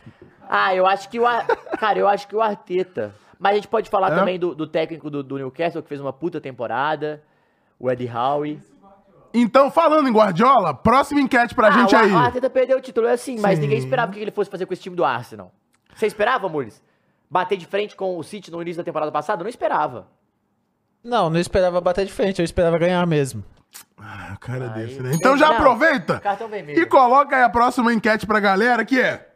Ah, eu acho que o... Ar- Cara, eu acho que o Arteta... Mas a gente pode falar É? também do, do técnico do, do Newcastle, que fez uma puta temporada. O Eddie Howe. Então, falando em Guardiola, próxima enquete pra ah, gente o, aí. o Arteta perdeu o título, é assim, mas Sim. ninguém esperava o que ele fosse fazer com esse time do Arsenal. Você esperava, Mules? Bater de frente com o City no início da temporada passada? Eu não esperava. Não, não esperava bater de frente, eu esperava ganhar mesmo. Ah, o cara Aí- desse, né? Então já Não, aproveita e coloca aí a próxima enquete pra galera, que é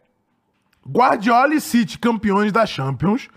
Guardiola e City campeões da Champions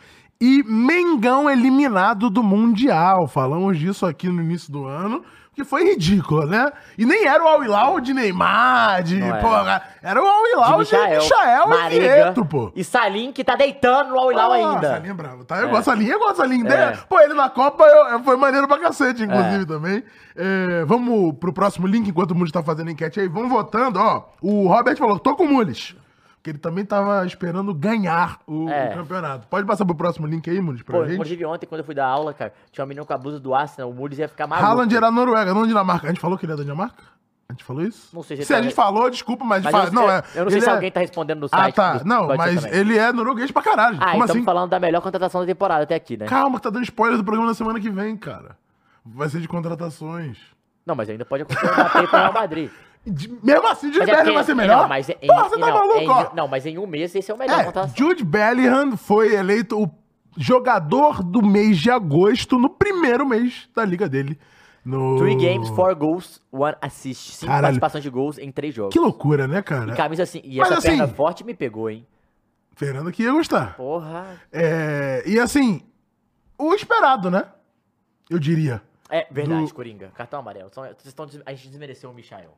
e Mengão eliminado do Mundial. Falamos disso aqui no início do ano, que foi ridículo, né? E nem era o Al Hilal de Neymar, de, Não era. porra, era o Al Hilal de Michael, e Vieto, pô. E Salim, que tá deitando no Al Hilal Ah, ainda. Salim é bravo, tá? Eu gosto de Salim, eu gosto Salim. É. Pô, ele na Copa eu- eu- foi maneiro pra cacete, inclusive, também. É, vamos pro próximo link, enquanto o Mules tá fazendo enquete aí. Vamos votando, ó. O Robert falou, tô com o Mules. Porque ele também tava esperando ganhar o, É. o campeonato. Pode passar pro próximo link aí, Mules, pra Pô, gente? inclusive ontem, quando eu fui dar aula, cara, tinha um menino com a blusa do Arsenal, o Mules ia ficar maluco. Haaland era Noruega, não Dinamarca. A gente falou que ele é da Dinamarca? A gente falou isso? Não sei se se ele a tá- gente falou, desculpa, mas, Mas fala- eu, não eu- é. eu não sei se é- alguém tá respondendo no Ah, site. tá. do- Não, mas ele é norueguês pra caralho. Ah, Como estamos assim? falando da melhor contratação da temporada até aqui, né? Calma, que tá dando spoiler do programa da semana que vem, cara. Vai ser de contratações. Não, mas ainda pode acontecer uma com o Real Madrid. De- mesmo assim, Jude é Bellingham vai ser melhor? Não, mas em, Porra, você tá não, maluco, em- ó. não, mas em um mês esse é o melhor É, contratação. Jude Bellingham foi eleito o jogador do mês de agosto no primeiro mês da liga dele. No... Three games, four goals, one assist. Cinco Caralho. participações de gols em três jogos. Que loucura, né, cara? E camisa assim. E Mas essa perna assim- forte me pegou, hein? Fernando que ia gostar. Porra. É, e assim, o esperado, né? Eu diria. É verdade, Do- Coringa. Cartão amarelo. Vocês estão a gente desmereceu o Michael.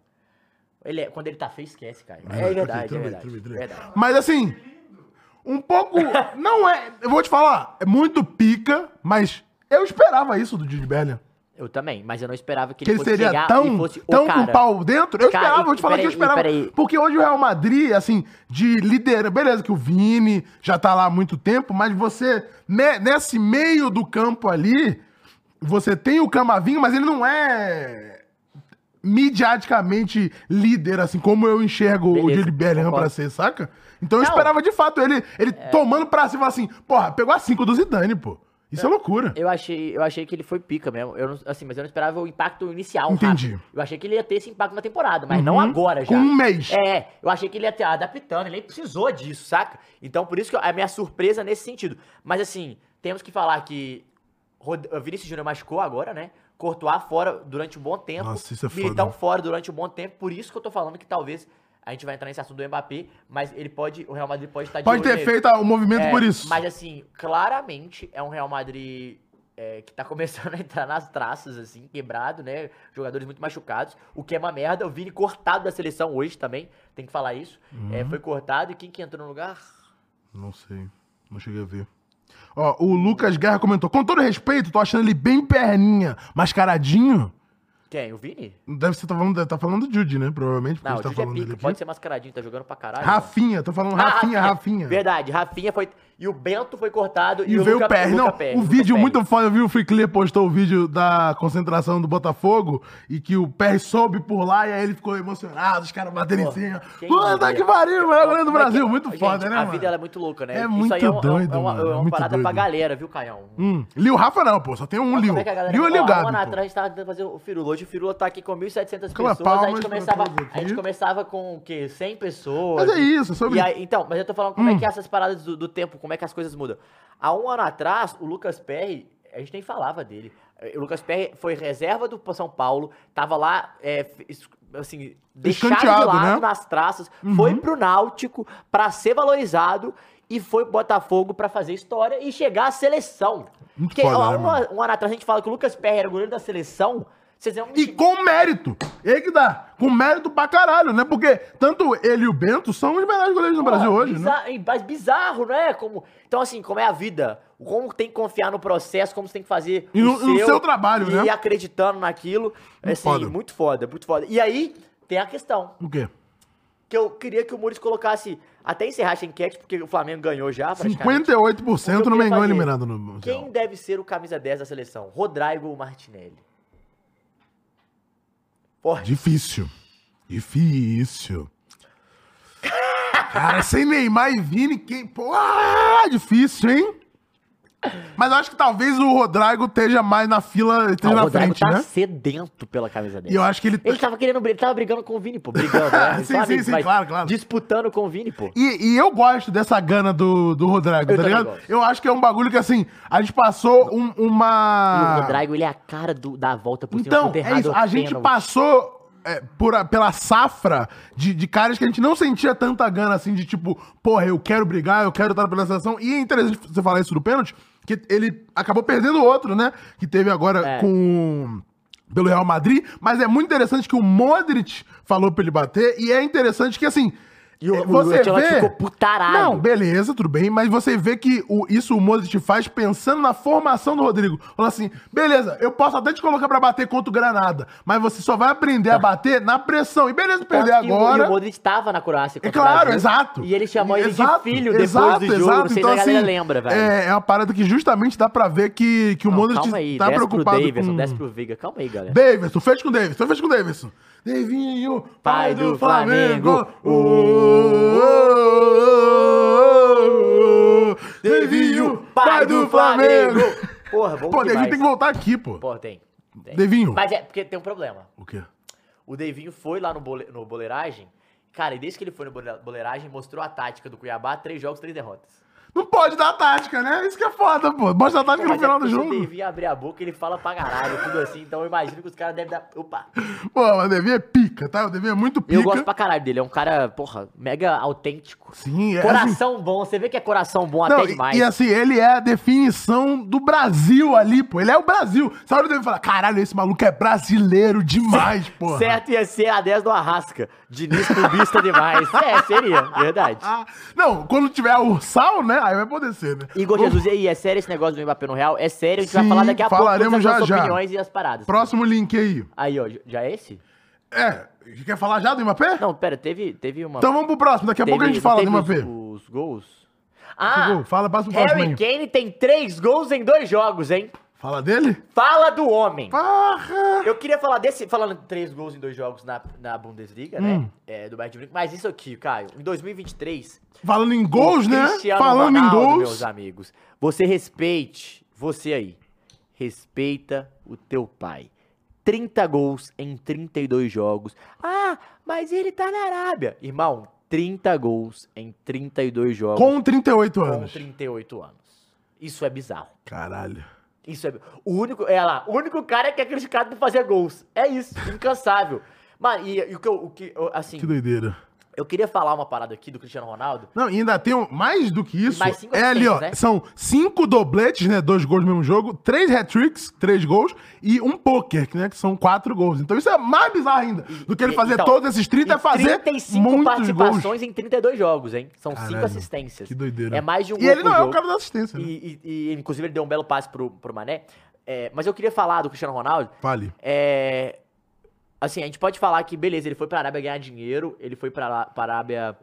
Ele é- quando ele tá feio, esquece, cara. É ok, verdade, tudo é bem, verdade. tudo bem, tudo bem. verdade. Mas assim, um pouco. não é. Eu vou te falar, é muito pica, mas eu esperava isso do Jude Bellingham. Eu também, mas eu não esperava que Que ele fosse seria chegar e tão, fosse tão com o pau dentro? Eu Cara, esperava, e- vou te falar que eu esperava. peraí. Porque hoje o Real Madrid, assim, de liderança. Beleza, que o Vini já tá lá há muito tempo, mas você, ne- nesse meio do campo ali, você tem o Camavinho, mas ele não é midiaticamente líder, assim, como eu enxergo o Beleza, Jude Bellingham concordo. pra ser, saca? Então eu Não. esperava de fato ele, ele tomando pra e falar assim, porra, pegou a 5 do Zidane, pô. Isso é loucura. Eu achei, eu achei que ele foi pica mesmo. Eu não- assim, mas eu não esperava o impacto inicial. Entendi. rápido. Eu achei que ele ia ter esse impacto na temporada, mas não agora já. Com um mês. É, eu achei que ele ia ter adaptando, ele nem precisou disso, saca? Então, por isso que eu- a minha surpresa nesse sentido. Mas assim, temos que falar que Rod- o Vinícius Júnior machucou agora, né? Courtois fora durante um bom tempo. Nossa, isso é foda. Militão fora durante um bom tempo. Por isso que eu tô falando que talvez a gente vai entrar nesse assunto do Mbappé, mas ele pode, o Real Madrid pode estar de Pode ter nele. feito o movimento É, por isso. Mas assim, claramente é um Real Madrid é, que tá começando a entrar nas traças, assim, quebrado, né? Jogadores muito machucados, o que é uma merda. O Vini cortado da seleção hoje também, tem que falar isso. Uhum. É, foi cortado e quem que entrou no lugar? Não sei. Não cheguei a ver. Ó, o Lucas Guerra comentou: com todo respeito, tô achando ele bem perninha, mascaradinho. Quem? O Vini? Deve ser, tá falando, tá falando do Jude, né? Provavelmente, Não, o tá Jude é pica, pode ser mascaradinho, tá jogando pra caralho. Rafinha, tô falando mano. Ah, Rafinha, Rafinha. Verdade, Rafinha foi. E o Bento foi cortado E, o veio Luca- o. Luca Não, Perry, o vídeo muito foda, eu vi o Free Clear postou o vídeo da concentração do Botafogo e que o PR soube por lá e aí ele ficou emocionado, os caras batendo em cima. Puta que pariu, o melhor goleiro do é que- Brasil. Muito Gente, foda, né, A mano? vida ela é muito louca, né? É Isso muito aí é, um- é doido, é uma, mano, é é uma muito parada pra doido. galera, viu, Caião? Hum, Liu Rafa não, pô, só tem um Liu. É que a. Liu é Liu Um ano atrás a gente tava tentando fazer o Firula. Hoje o Firula tá aqui com 1.700 Aquela pessoas. A gente, pra começava, a gente começava com o quê? 100 pessoas. Mas é isso, é sobre- E aí- então, mas eu tô falando como Hum. é que é essas paradas do tempo, como é que as coisas mudam. Há um ano atrás, o Lucas Perry, a gente nem falava dele. O Lucas Perry foi reserva do São Paulo, tava lá, é, assim, deixado de lado né? nas traças, foi pro Náutico pra ser valorizado e foi pro Botafogo pra fazer história e chegar à seleção. Muito Porque foda, ó, né, um, um ano atrás a gente fala que o Lucas Perry era o goleiro da seleção. Vocês vão E com mérito. E aí que dá. Com mérito pra caralho, né? Porque tanto ele e o Bento são os melhores goleiros do Brasil hoje, né? bizarro, né? Mas bizarro, né? Como, então, assim, como é a vida? Como tem que confiar no processo, como você tem que fazer E no- no seu trabalho, e né? ir acreditando naquilo. assim, foda. muito foda, muito foda. E aí, tem a questão. O quê? Que eu queria que o Muris colocasse, até encerrar essa enquete, porque o Flamengo ganhou já, praticamente. 58% O que eu no Mengão eliminado no. Quem deve ser o camisa 10 da seleção? Rodrigo ou Martinelli? Porra, Difícil. Difícil. Cara, sem Neymar e Vini, quem. Ah, difícil, hein? Mas eu acho que talvez o Rodrigo esteja mais na fila, esteja o na Rodrigo frente, tá né? sedento pela camisa 10. E eu acho que ele. Ele tava querendo, ele tava brigando com o Vini, pô. Brigando, né? Sim, Sabe? sim, sim, Mas claro, claro. Disputando com o Vini, pô. E, e eu gosto dessa gana do, do Rodrigo, tá também ligado? gosto. Eu acho que é um bagulho que, assim, a gente passou um- E o uma. Rodrigo, ele é a cara do, da volta por cima. Então, é isso. A gente passou é, por pela safra de, de caras que a gente não sentia tanta gana, assim, de tipo, porra, eu quero brigar, eu quero estar pela seleção. E é interessante você falar isso do pênalti, que ele acabou perdendo outro, né? Que teve agora É. com. Pelo Real Madrid, mas é muito interessante que o Modric falou pra ele bater, e é interessante que, assim. E o- é, o Ancelotti ficou putarado. Não, beleza, tudo bem, mas você vê que o, isso o Modric faz pensando na formação do Rodrigo. Falando assim, beleza, eu posso até te colocar pra bater contra o Granada, mas você só vai aprender a bater na pressão. E beleza, perder Tanto que o- agora. E o Modric tava na Croácia É claro, exato. E ele chamou ele Exato, de filho depois exato, do jogo. exato. Não sei Então, se a galera assim, lembra, velho. É, é uma parada que justamente dá pra ver que, que o Não, Modric calma aí, tá desce preocupado pro Davidson, com... desce pro Veiga. Calma aí, galera. Davidson, fecha com o Davidson, fecha com o Davidson. Davinho, pai, Pai do, do Flamengo. Flamengo. Ô, Davinho, pai do Flamengo. Porra, bom Pô, demais. Davinho tem que voltar aqui, pô. Porra, tem. tem. Devinho. Mas é, porque tem um problema. O quê? O Devinho foi lá no, bole, no boleiragem. Cara, e desde que ele foi no bole- boleiragem, mostrou a tática do Cuiabá, três jogos, três derrotas. Não pode dar tática, né? Isso que é foda, pô. Mostra a tática no é final do porque Se jogo. o Devinho abrir a boca, ele fala pra caralho, tudo assim. Então eu imagino que os caras devem dar. Opa! Pô, o Devinho é pica, tá? O Devinho é muito pica. Eu gosto pra caralho dele. É um cara, porra, mega autêntico. Sim, é Coração bom. Você vê que é coração bom Não, até e- demais. E, assim, ele é a definição do Brasil ali, pô. Ele é o Brasil. Sabe o David fala, caralho, esse maluco é brasileiro demais, pô. Certo ia ser a 10 do Arrasca. Diniz clubista demais. É, seria, verdade. Ah, não, quando tiver a Ursal, né? Aí vai poder ser, né? Igor Jesus, e aí, é sério esse negócio do Mbappé no Real? É sério, a gente vai Sim, falar daqui a pouco falaremos as já, nossas já. opiniões e as paradas. Próximo link aí. Aí, ó, já é esse? É, quer falar já do Mbappé? Não, pera, teve, teve uma... Então vamos pro próximo, daqui a pouco a teve- gente fala do teve Mbappé. Os, os gols? Ah, gol? Fala, passa pro próximo Harry. Kane tem três gols em dois jogos, hein? Fala dele? Fala do homem. Porra! Eu queria falar desse, falando em três gols em dois jogos na, na Bundesliga, Hum. né? É, do Bayern de Munique. Mas isso aqui, Caio, em 2023... Falando em gols, né? Falando em Ronaldo, gols. meus amigos. Você respeite, você aí, respeita o teu pai. 30 gols em 32 jogos. Ah, mas ele tá na Arábia. Irmão, 30 gols em 32 jogos Com 38 com anos. 38 anos. Isso é bizarro. Caralho. Isso é. O único. É lá, o único cara que é criticado por fazer gols. É isso, incansável. Mano, e, e o que eu. O que, assim, Que doideira. Eu queria falar uma parada aqui do Cristiano Ronaldo. Não, e ainda tem um- mais do que isso. mais cinco é ali, ó. né? São cinco dobletes, né? Dois gols no mesmo jogo, três hat-tricks, três gols, e um poker, né? Que são quatro gols. Então isso é mais bizarro ainda. Do que ele fazer então, todos esses 30 é fazer 35 muitos participações gols. em 32 jogos, hein? São cinco Caralho, assistências. que doideira. É mais de um E ele não é o cara da assistência, né? E, e- e, inclusive, ele deu um belo passe pro, pro Mané. É, mas eu queria falar do Cristiano Ronaldo. Fale. É, assim, a gente pode falar que, beleza, ele foi pra Arábia ganhar dinheiro, ele foi pra, pra Arábia.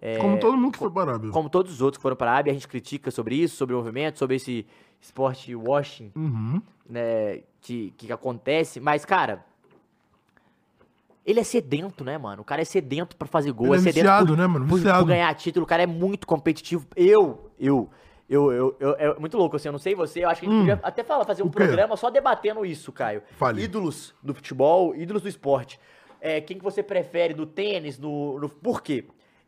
é, Como todo mundo que foi para a Arábia. como todos os outros que foram pra Arábia, a gente critica sobre isso, sobre o movimento, sobre esse esporte washing, Uhum. né, que, que acontece. Mas, cara, ele é sedento, né, mano? O cara é sedento pra fazer gol, Ele é é sedento viciado, por, né, mano? por- por ganhar título. O cara é muito competitivo. Eu, eu, eu, eu, eu- é muito louco, assim, eu não sei você, eu acho que a gente podia até falar, fazer um Hum. Programa só debatendo isso, Caio. Fale. Ídolos do futebol, ídolos do esporte. É, quem que você prefere no tênis, no, no... Por quê?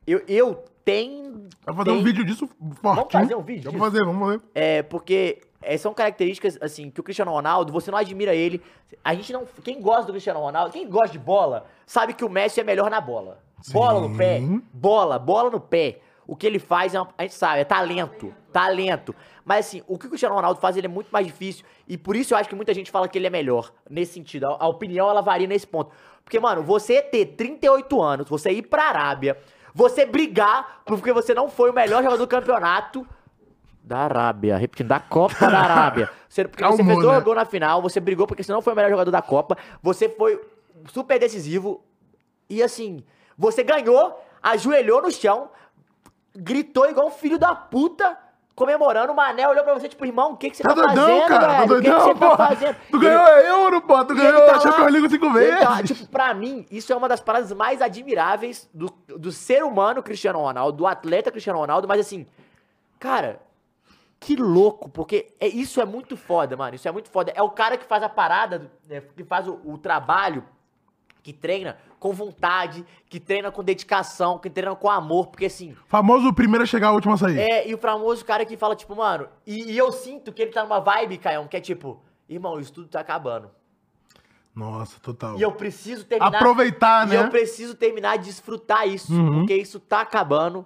Eu, eu tenho... Vai fazer um tenho- vídeo disso forte. Vamos fazer um vídeo Vamos fazer, vamos fazer. É, porque é, são características, assim, que o Cristiano Ronaldo, você não admira ele. A gente não. Quem gosta do Cristiano Ronaldo, quem gosta de bola, sabe que o Messi é melhor na bola. Bola no pé. Sim. Bola, bola no pé. O que ele faz, é uma- a gente sabe, é talento. Talento. Mas assim, o que o Cristiano Ronaldo faz, ele é muito mais difícil. E por isso eu acho que muita gente fala que ele é melhor. Nesse sentido. A, a opinião, ela varia nesse ponto. Porque, mano, você ter 38 anos, você ir pra Arábia, você brigar porque você não foi o melhor jogador do campeonato. Da Arábia, repetindo, da Copa da Arábia. Você, porque você Calmou, fez dois né? gols na final, você brigou porque você não foi o melhor jogador da Copa, você foi super decisivo e assim, você ganhou, ajoelhou no chão, gritou igual um filho da puta, comemorando, o Mané olhou pra você tipo, irmão, o que, que você Tá tá, doidão, fazendo, cara? Tá velho? O que, que doidão, você pô? tá fazendo? Tu Ele- ganhou euro, pô. Tu ganhou tá a Champions League cinco ele vezes. tá, tipo, pra mim, isso é uma das paradas mais admiráveis do, do ser humano Cristiano Ronaldo, do atleta Cristiano Ronaldo, mas assim, cara, que louco, porque é, isso é muito foda, mano, isso é muito foda. É o cara que faz a parada, né, que faz o, o trabalho, que treina com vontade, que treina com dedicação, que treina com amor, porque assim, Famoso primeiro a chegar, o último a sair. é, e o famoso cara que fala, tipo, mano, e, e eu sinto que ele tá numa vibe, Caião, que é tipo, irmão, isso tudo tá acabando. Nossa, total. E eu preciso terminar. Aproveitar, E né? eu preciso terminar de desfrutar isso, Uhum. porque isso tá acabando.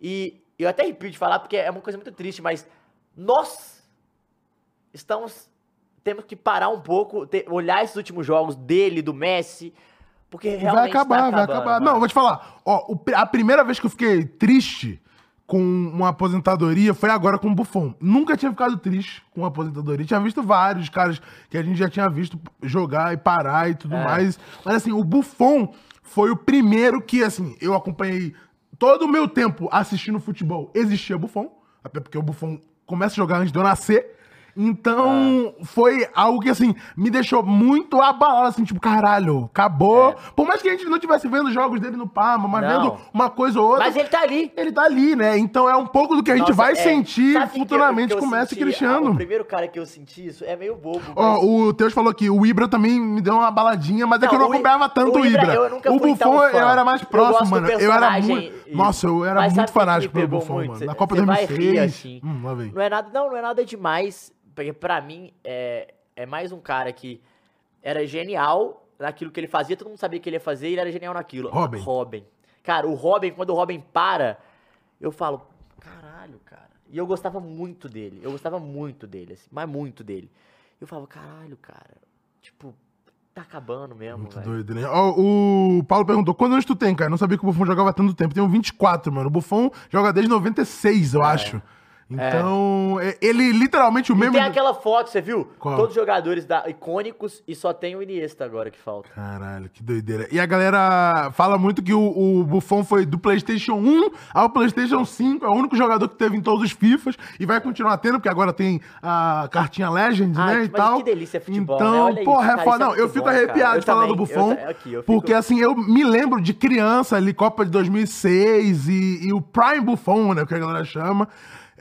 E eu até arrepio de falar, porque é uma coisa muito triste, mas nós estamos. Temos que parar um pouco, ter- olhar esses últimos jogos dele, do Messi, porque realmente Vai acabar, tá vai acabando, acabar. mano. Não, vou te falar. Ó, a primeira vez que eu fiquei triste com uma aposentadoria foi agora com o Buffon. Nunca tinha ficado triste com uma aposentadoria. Tinha visto vários caras que a gente já tinha visto jogar e parar e tudo É. mais. Mas assim, o Buffon foi o primeiro que, assim, eu acompanhei todo o meu tempo assistindo futebol. Existia Buffon, até porque o Buffon começa a jogar antes de eu nascer. Então, foi algo que, assim, me deixou muito abalado, assim, tipo, caralho, acabou. Por mais que a gente não estivesse vendo jogos dele no Parma, mas É. Não. vendo uma coisa ou outra, Mas ele tá ali. ele tá ali, né? Então é um pouco do que a gente Nossa, vai é, sentir sabe que futuramente que eu com o Messi senti? Ah, Cristiano. o primeiro cara que eu senti isso é meio bobo. Ó, mas- o Teus falou aqui, o Ibra também me deu uma baladinha, mas é que eu Não, não o acompanhava tanto o o Ibra, Ibra. eu nunca o fui tão Buffon eu era mais Eu próximo, do mano. Eu era muito. Nossa, eu era Mas muito o que fanático pelo Buffon, muito? mano. Na Copa 2006. rir, assim. Hum. Não é nada, não, não é nada demais, porque pra mim é, é mais um cara que era genial naquilo que ele fazia, todo mundo sabia que ele ia fazer e ele era genial naquilo. Robin. Robin. Cara, o Robin, quando o Robin para, eu falo, caralho, cara. E eu gostava muito dele, eu gostava muito dele, assim, mas muito dele. Eu falo, caralho, cara, tipo, tá acabando mesmo, Muito velho. doido, né? Ó, o Paulo perguntou, quantos anos tu tem, cara? Eu não sabia que o Buffon jogava tanto tempo. Tenho 24, mano. O Buffon joga desde 96, eu acho. Então, é- ele literalmente o E mesmo... tem aquela foto, você viu? Qual? Todos os jogadores da, icônicos e só tem o Iniesta agora que falta. Caralho, que doideira. E a galera fala muito que o, o Buffon foi do PlayStation 1 ao PlayStation 5. É o único jogador que teve em todos os FIFAs e vai continuar tendo, porque agora tem a cartinha Legends, Ah, né? mas E tal. que delícia é futebol, Então, né? Porra, isso, é foda. isso é Não, eu fico bom, arrepiado de falar do Buffon. eu aqui, eu fico- Porque assim, eu me lembro de criança ali, Copa de 2006 e, e o Prime Buffon, né? Que a galera chama.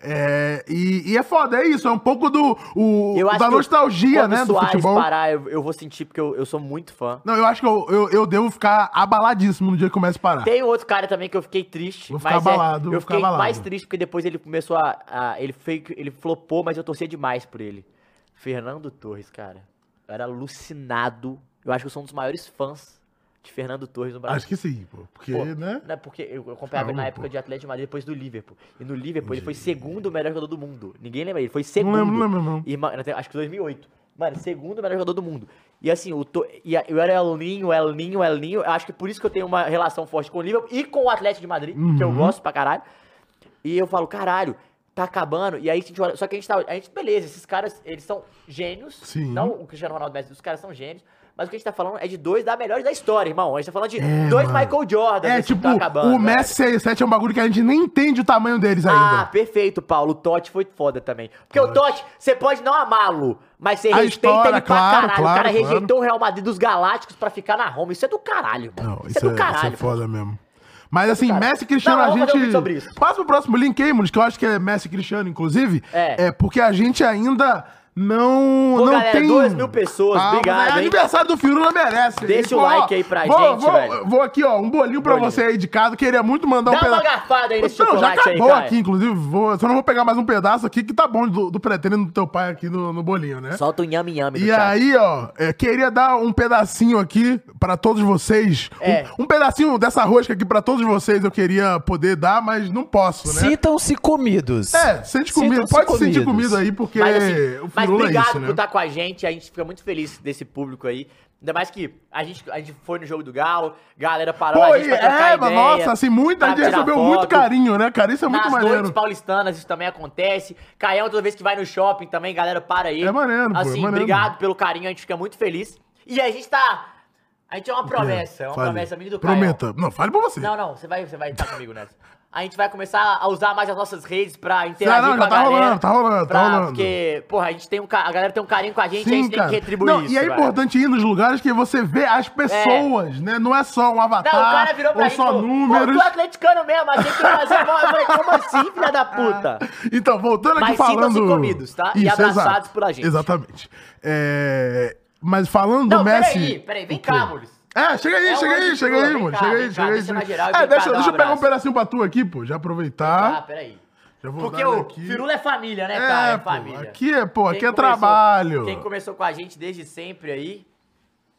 É, e, e é foda, é isso, é um pouco do o, Eu da nostalgia, quando né, do futebol. parar, eu, eu vou sentir, porque eu, eu sou muito fã. Não, eu acho que eu, eu, eu devo ficar abaladíssimo no dia que começa a parar. Tem outro cara também que eu fiquei triste. Vou ficar é- abalado, vou eu fiquei abalado. mais triste porque depois ele começou a. a- ele, foi, ele flopou, mas eu torcia demais por ele. Fernando Torres, cara. Eu era alucinado. Eu acho que eu sou um dos maiores fãs de Fernando Torres no Brasil. Acho que sim, pô. Porque, Pô, né? Não é porque eu ele na época pô. de Atlético de Madrid, depois do Liverpool. E no Liverpool ele foi segundo melhor jogador do mundo. Ninguém lembra ele, foi segundo. lembro, não lembro, não. E, acho que 2008. Mano, segundo melhor jogador do mundo. E assim, o to... e eu era El Ninho, El Ninho, El Ninho. Eu acho que por isso que eu tenho uma relação forte com o Liverpool e com o Atlético de Madrid, que Uhum. eu gosto pra caralho. E eu falo, caralho, tá acabando. E aí a gente olha, só que a gente tá, a gente, beleza, esses caras, eles são gênios. Sim. Não o Cristiano Ronaldo, Messi, os caras são gênios. Mas o que a gente tá falando é de dois da melhores da história, irmão. A gente tá falando de É, dois mano. Michael Jordan. É, tipo, o Messi CR7 é um bagulho que a gente nem entende o tamanho deles Ah, ainda. perfeito, Paulo. O Totti foi foda também. Porque o Totti, você pode não amá-lo, mas você A respeita história, ele pra claro, caralho. o claro, cara claro. rejeitou o Real Madrid dos Galácticos pra ficar na Roma. Isso é do caralho, mano. Não, isso, é do caralho. isso é foda mesmo. Mas assim, Cara, Messi e Cristiano, não, a um gente. isso. Passa pro próximo link aí, Muniz, que eu acho que é Messi e Cristiano, inclusive. É. É porque a gente ainda não. Pô, não galera, tem. duas mil pessoas, Ah, obrigado, mas É hein? aniversário do Firula merece. Deixa E, o pô, like aí pra vou, gente, vou, velho. Vou aqui, ó, um bolinho pra Bolinho. você aí de casa. Queria muito mandar um Dá uma pedaço. garfada aí nesse Não, já chocolate aí, acabou cara. aqui, inclusive. Vou, só não vou pegar mais um pedaço aqui que tá bom do, do pretérito do teu pai aqui no, no bolinho, né? Solta um nhame nhame E chat. aí, ó, é, queria dar um pedacinho aqui pra todos vocês. Um- É. Um, pedacinho dessa rosca aqui pra todos vocês eu queria poder dar, mas não posso, né? Sintam-se comidos. É, sente comido. Sintam-se Pode se sentir comidos. comido aí, porque Mas, assim, o mas é obrigado isso, por né? estar com a gente. A gente fica muito feliz desse público aí. Ainda mais que a gente, a gente foi no jogo do Galo, galera parou Pô, a gente trocar é, ideia. nossa, assim, muita gente recebeu foto. muito carinho, né, cara? Isso é muito Nas maneiro. noites paulistanas isso também acontece. Caião, toda vez que vai no shopping também, galera para aí. É maneiro, pô, é Assim, maneiro. obrigado pelo carinho, a gente fica muito feliz. E a gente tá... A gente é uma promessa, é uma Fale. promessa minha do Caião. Prometa. Não, fale pra você. Não, não, você vai, você vai estar comigo nessa. A gente vai começar a usar mais as nossas redes pra interagir não, com já a tá galera. rolando, tá rolando, tá pra- rolando. Porque, porra, a gente tem um, a galera tem um carinho com a gente, a gente tem que retribuir Não, isso. e é velho. importante ir nos lugares que você vê as pessoas, né? Não é só um Não, avatar o cara virou pra ou gente só falou, números. Pô, é atleticano mesmo, achei que ia fazer mal. Eu falei, como assim, filha da puta? Então, voltando aqui Mas falando... sintam-se comidos, tá? E abraçados exato. por gente. Exatamente. É, Mas falando Não, do Messi... peraí, peraí, vem cá, Mules. É, chega aí, É chega aí, chega aí, mano. Chega aí, chega aí. chega geral É, deixa, um deixa eu pegar um pedacinho pra tu aqui, pô. Já Ah, aproveitar. peraí. Já vou Porque o aqui. Firula é família, né, É, cara? É pô, família. aqui é, pô, Quem aqui é começou- trabalho. Quem começou com a gente desde sempre aí.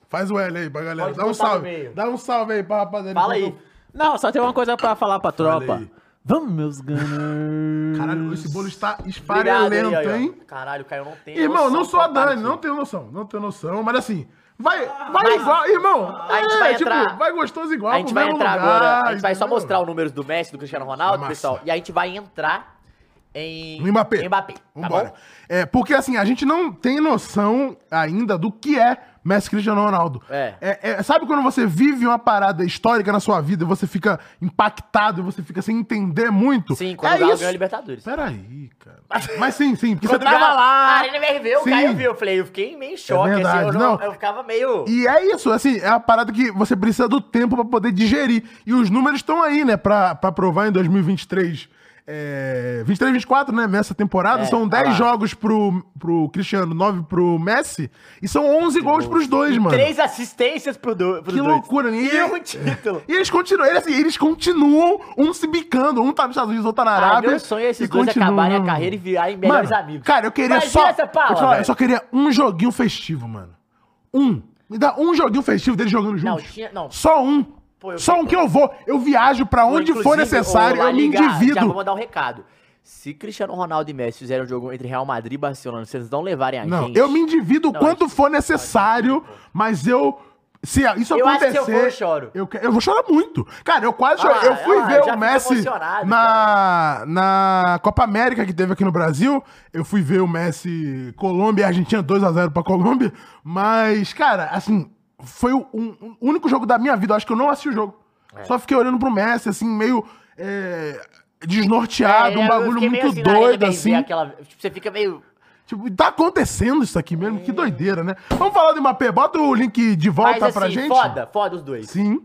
Faz o L aí pra galera. Pode Dá um salve. Dá um salve aí pra rapaziada. Fala aí. Não, só tem uma coisa pra falar pra tropa. Vamos, meus gunners. Caralho, esse bolo está esfarelento, hein? Caralho, Caio não tem Irmão, não noção sou a Dani, não tenho noção. Não tenho noção, mas assim, vai, vai Mas- igual, irmão. A gente é, vai tipo, entrar- vai gostoso igual A gente vai entrar lugar, agora. A gente vai só mostrar os números do Messi, do Cristiano Ronaldo, pessoal. E a gente vai entrar em. No Mbappé. Mbappé. Tá Vambora. bom? É, porque assim, a gente não tem noção ainda do que é Messi Cristiano Ronaldo. É. é. Sabe quando você vive uma parada histórica na sua vida e você fica impactado e você fica sem entender muito? Sim, quando é o Galo ganhou a Libertadores. Peraí, cara. Mas sim, sim, porque Quando você o tava lá. Ah, Arena MRV, o Sim. Caio viu. Eu falei, eu fiquei meio em choque, É verdade, assim. Eu, não, eu ficava meio. E é isso, assim, é a parada que você precisa do tempo pra poder digerir. E os números estão aí, né, pra, pra provar em 2023. É, 23, 24, né, nessa temporada. É, são olha 10 lá. jogos pro, pro Cristiano, 9 pro Messi. E são 11 gols pros dois, mano. Três assistências pro do, pros Que dois. loucura, né? E um título. E eles continuam, eles, assim, eles continuam um se bicando. Um tá nos Estados Unidos, outro tá na Ah, Arábia. meu sonho é esses e dois continuam. acabarem a carreira e virarem melhores Mano, amigos. Cara, eu queria Imagina só. essa pala, te falar, eu só queria um joguinho festivo, mano. Um. Me dá um joguinho festivo deles jogando Não, juntos. tinha- não. Só um. Pô, Só um que eu vou. Eu viajo pra onde for necessário, ô, eu me Liga, Já vou endivido. mandar um recado. Se Cristiano Ronaldo e Messi fizerem um jogo entre Real Madrid e Barcelona, vocês não levarem a Não, gente. eu me endivido Não, quanto gente- for necessário, mas eu. Se isso Eu acho que acontecer. se eu for, eu choro. Eu, eu vou chorar muito. Cara, eu quase. Ah, eu fui ah, ver o Messi na, na Copa América que teve aqui no Brasil. Eu fui ver o Messi Colômbia e Argentina 2x0 pra Colômbia. Mas, cara, assim, foi o um- o único jogo da minha vida. Eu acho que eu não assisti o jogo. É. Só fiquei olhando pro Messi, assim, meio. é, desnorteado, um É, eu bagulho muito assim, doido, assim. Aquela, tipo, você fica meio. Tipo, tá acontecendo isso aqui mesmo? Que doideira, né? Vamos falar do Mbappé. Bota o link de volta Mas pra assim, gente. foda, foda os dois. Sim.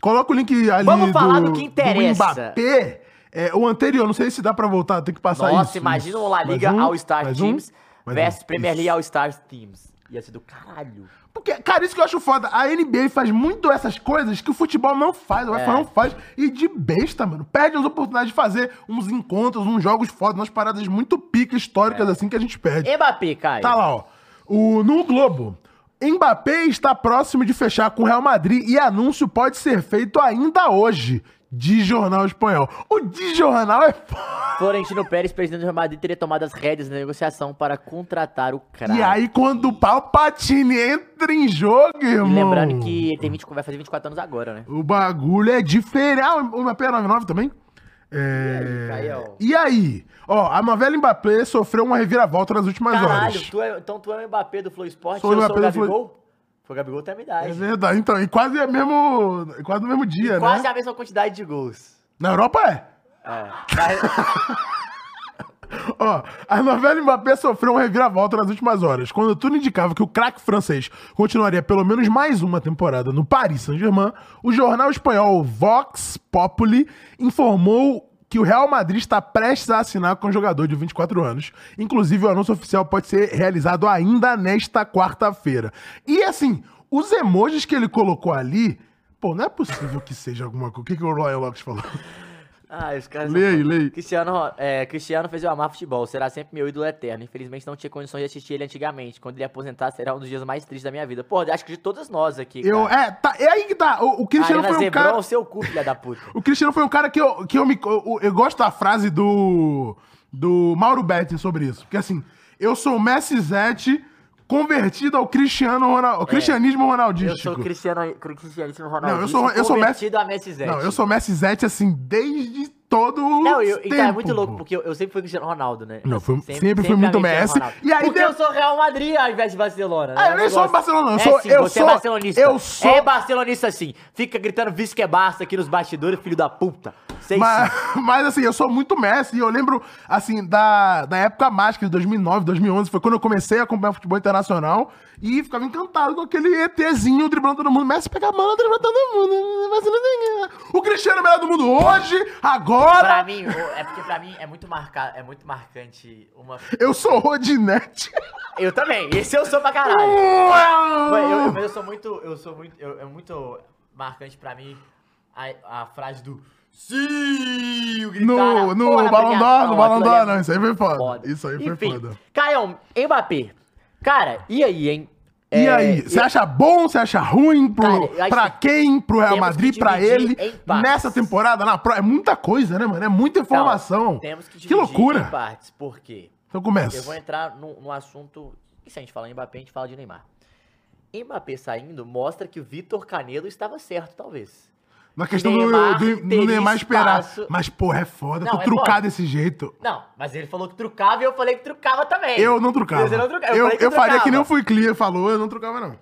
Coloca o link ali Vamos falar do, do que interessa. Mbappé. É, o anterior, não sei se dá pra voltar, tem que passar Nossa, isso. imagina isso. um La Liga um, All-Star um, Teams mais versus um. Premier League. All-Star Teams. Ia ser do caralho. Porque, cara, isso que eu acho foda. A NBA faz muito essas coisas que o futebol não faz, o UEFA É. não faz. E de besta, mano. Perde as oportunidades de fazer uns encontros, uns jogos fodas, umas paradas muito pica históricas assim que a gente perde. Mbappé, Caio. Tá lá, ó. O, no Globo. Mbappé está próximo de fechar com o Real Madrid e anúncio pode ser feito ainda hoje. De jornal espanhol. O de jornal é foda. Florentino Pérez, presidente do Real Madrid, teria tomado as rédeas da negociação para contratar o craque. E aí, quando o Palpatine entra em jogo, E irmão. lembrando que ele tem 20, vai fazer 24 anos agora, né? O bagulho é diferente. Ah, o Mbappé é 99 também? É... E aí? E aí? Ó, a novela Mbappé sofreu uma reviravolta nas últimas Caralho, horas. tu é, então tu é o Mbappé do Flow Sport Sou o eu sou Mbappé do Gabigol? Foi o Gabigol tem a minha idade. É verdade, então. E quase é mesmo. Quase no mesmo dia, Quase né? a mesma quantidade de gols. Na Europa é. É. Ó, a novela Mbappé sofreu uma reviravolta nas últimas horas, quando tudo indicava que o craque francês continuaria pelo menos mais uma temporada no Paris Saint-Germain, o jornal espanhol Vox Populi informou que o Real Madrid está prestes a assinar com o jogador de 24 anos. Inclusive, o anúncio oficial pode ser realizado ainda nesta quarta-feira. E assim, os emojis que ele colocou ali, pô, não é possível que seja alguma coisa. O que, que o Royal Locks falou? Ah, os caras Lê aí, lê. Cristiano, é, Cristiano fez eu amar futebol, será sempre meu ídolo eterno. Infelizmente não tinha condições de assistir ele antigamente. Quando ele aposentar, será um dos dias mais tristes da minha vida. Pô, acho que de todas nós aqui. Eu, cara. é, tá, é aí que tá. O, o Cristiano Arena foi um cara. o seu cu, filha da puta. O Cristiano foi um cara que eu, que eu me. Eu, eu gosto da frase do. Do Mauro Betti sobre isso. Porque assim, eu sou o Messi Zete convertido ao Cristiano Ronaldo, ao cristianismo É. Eu ronaldístico. sou Cristiano, Cristiano Ronaldo. Não, eu sou- eu sou Messi Zete. Não, eu sou Messi Zete, assim, desde todo o Não, eu, e, cara, é tempo, muito louco, porque eu, eu sempre fui Cristiano Ronaldo, né? Não, foi- sempre fui muito Messi. E aí porque deu- eu sou Real Madrid ao invés de Barcelona. né? Ah, eu É um nem sou Barcelona, eu É sou- sim, eu você sou- é barcelonista. eu sou- É barcelonista sim. Fica gritando vice que é Barça aqui nos bastidores, filho da puta. Sei Mas, sim. mas, assim, eu sou muito Messi e eu lembro, assim, da, da época mágica de 2009, 2011, foi quando eu comecei a acompanhar futebol internacional e ficava encantado com aquele ETzinho driblando todo mundo. Messi pega a bola, dribla todo mundo. O Cristiano é o melhor do mundo hoje, agora. Pra mim, é porque pra mim é muito, marca, é muito marcante uma... Eu sou Rodinete. Eu também, esse eu sou pra caralho. Mas eu, mas eu sou muito. Eu sou muito. eu- é muito marcante pra mim a, a frase do. Sim! o gritar No, no Balão d'Or, no Balão aquilo ali d'Or, não, isso aí foi foda. foda. Isso aí foi Enfim, foda. Caião, Mbappé. Cara, e aí, hein? E É, aí, você eu- acha bom, você acha ruim pro, Cara, eu pra que quem? Pro Real Madrid, pra ele? Nessa temporada, na pro... É muita coisa, né, mano? É muita informação. Não, temos que que dividir loucura. em partes, por quê? Então Eu começa. vou entrar no, no assunto. E se a gente falar em Mbappé, a gente fala de Neymar. Mbappé saindo mostra que o Vitor Canedo estava certo, talvez. Na questão do, Neymar do, do teria Neymar esperar. espaço. Mas, porra, é foda. Não, tu é trucar foda. desse jeito. Não, mas ele falou que trucava e eu falei que trucava também. Eu não trucava. Você não trucava. Eu, falei que eu faria que nem o Fui Clear falou, eu não trucava, não.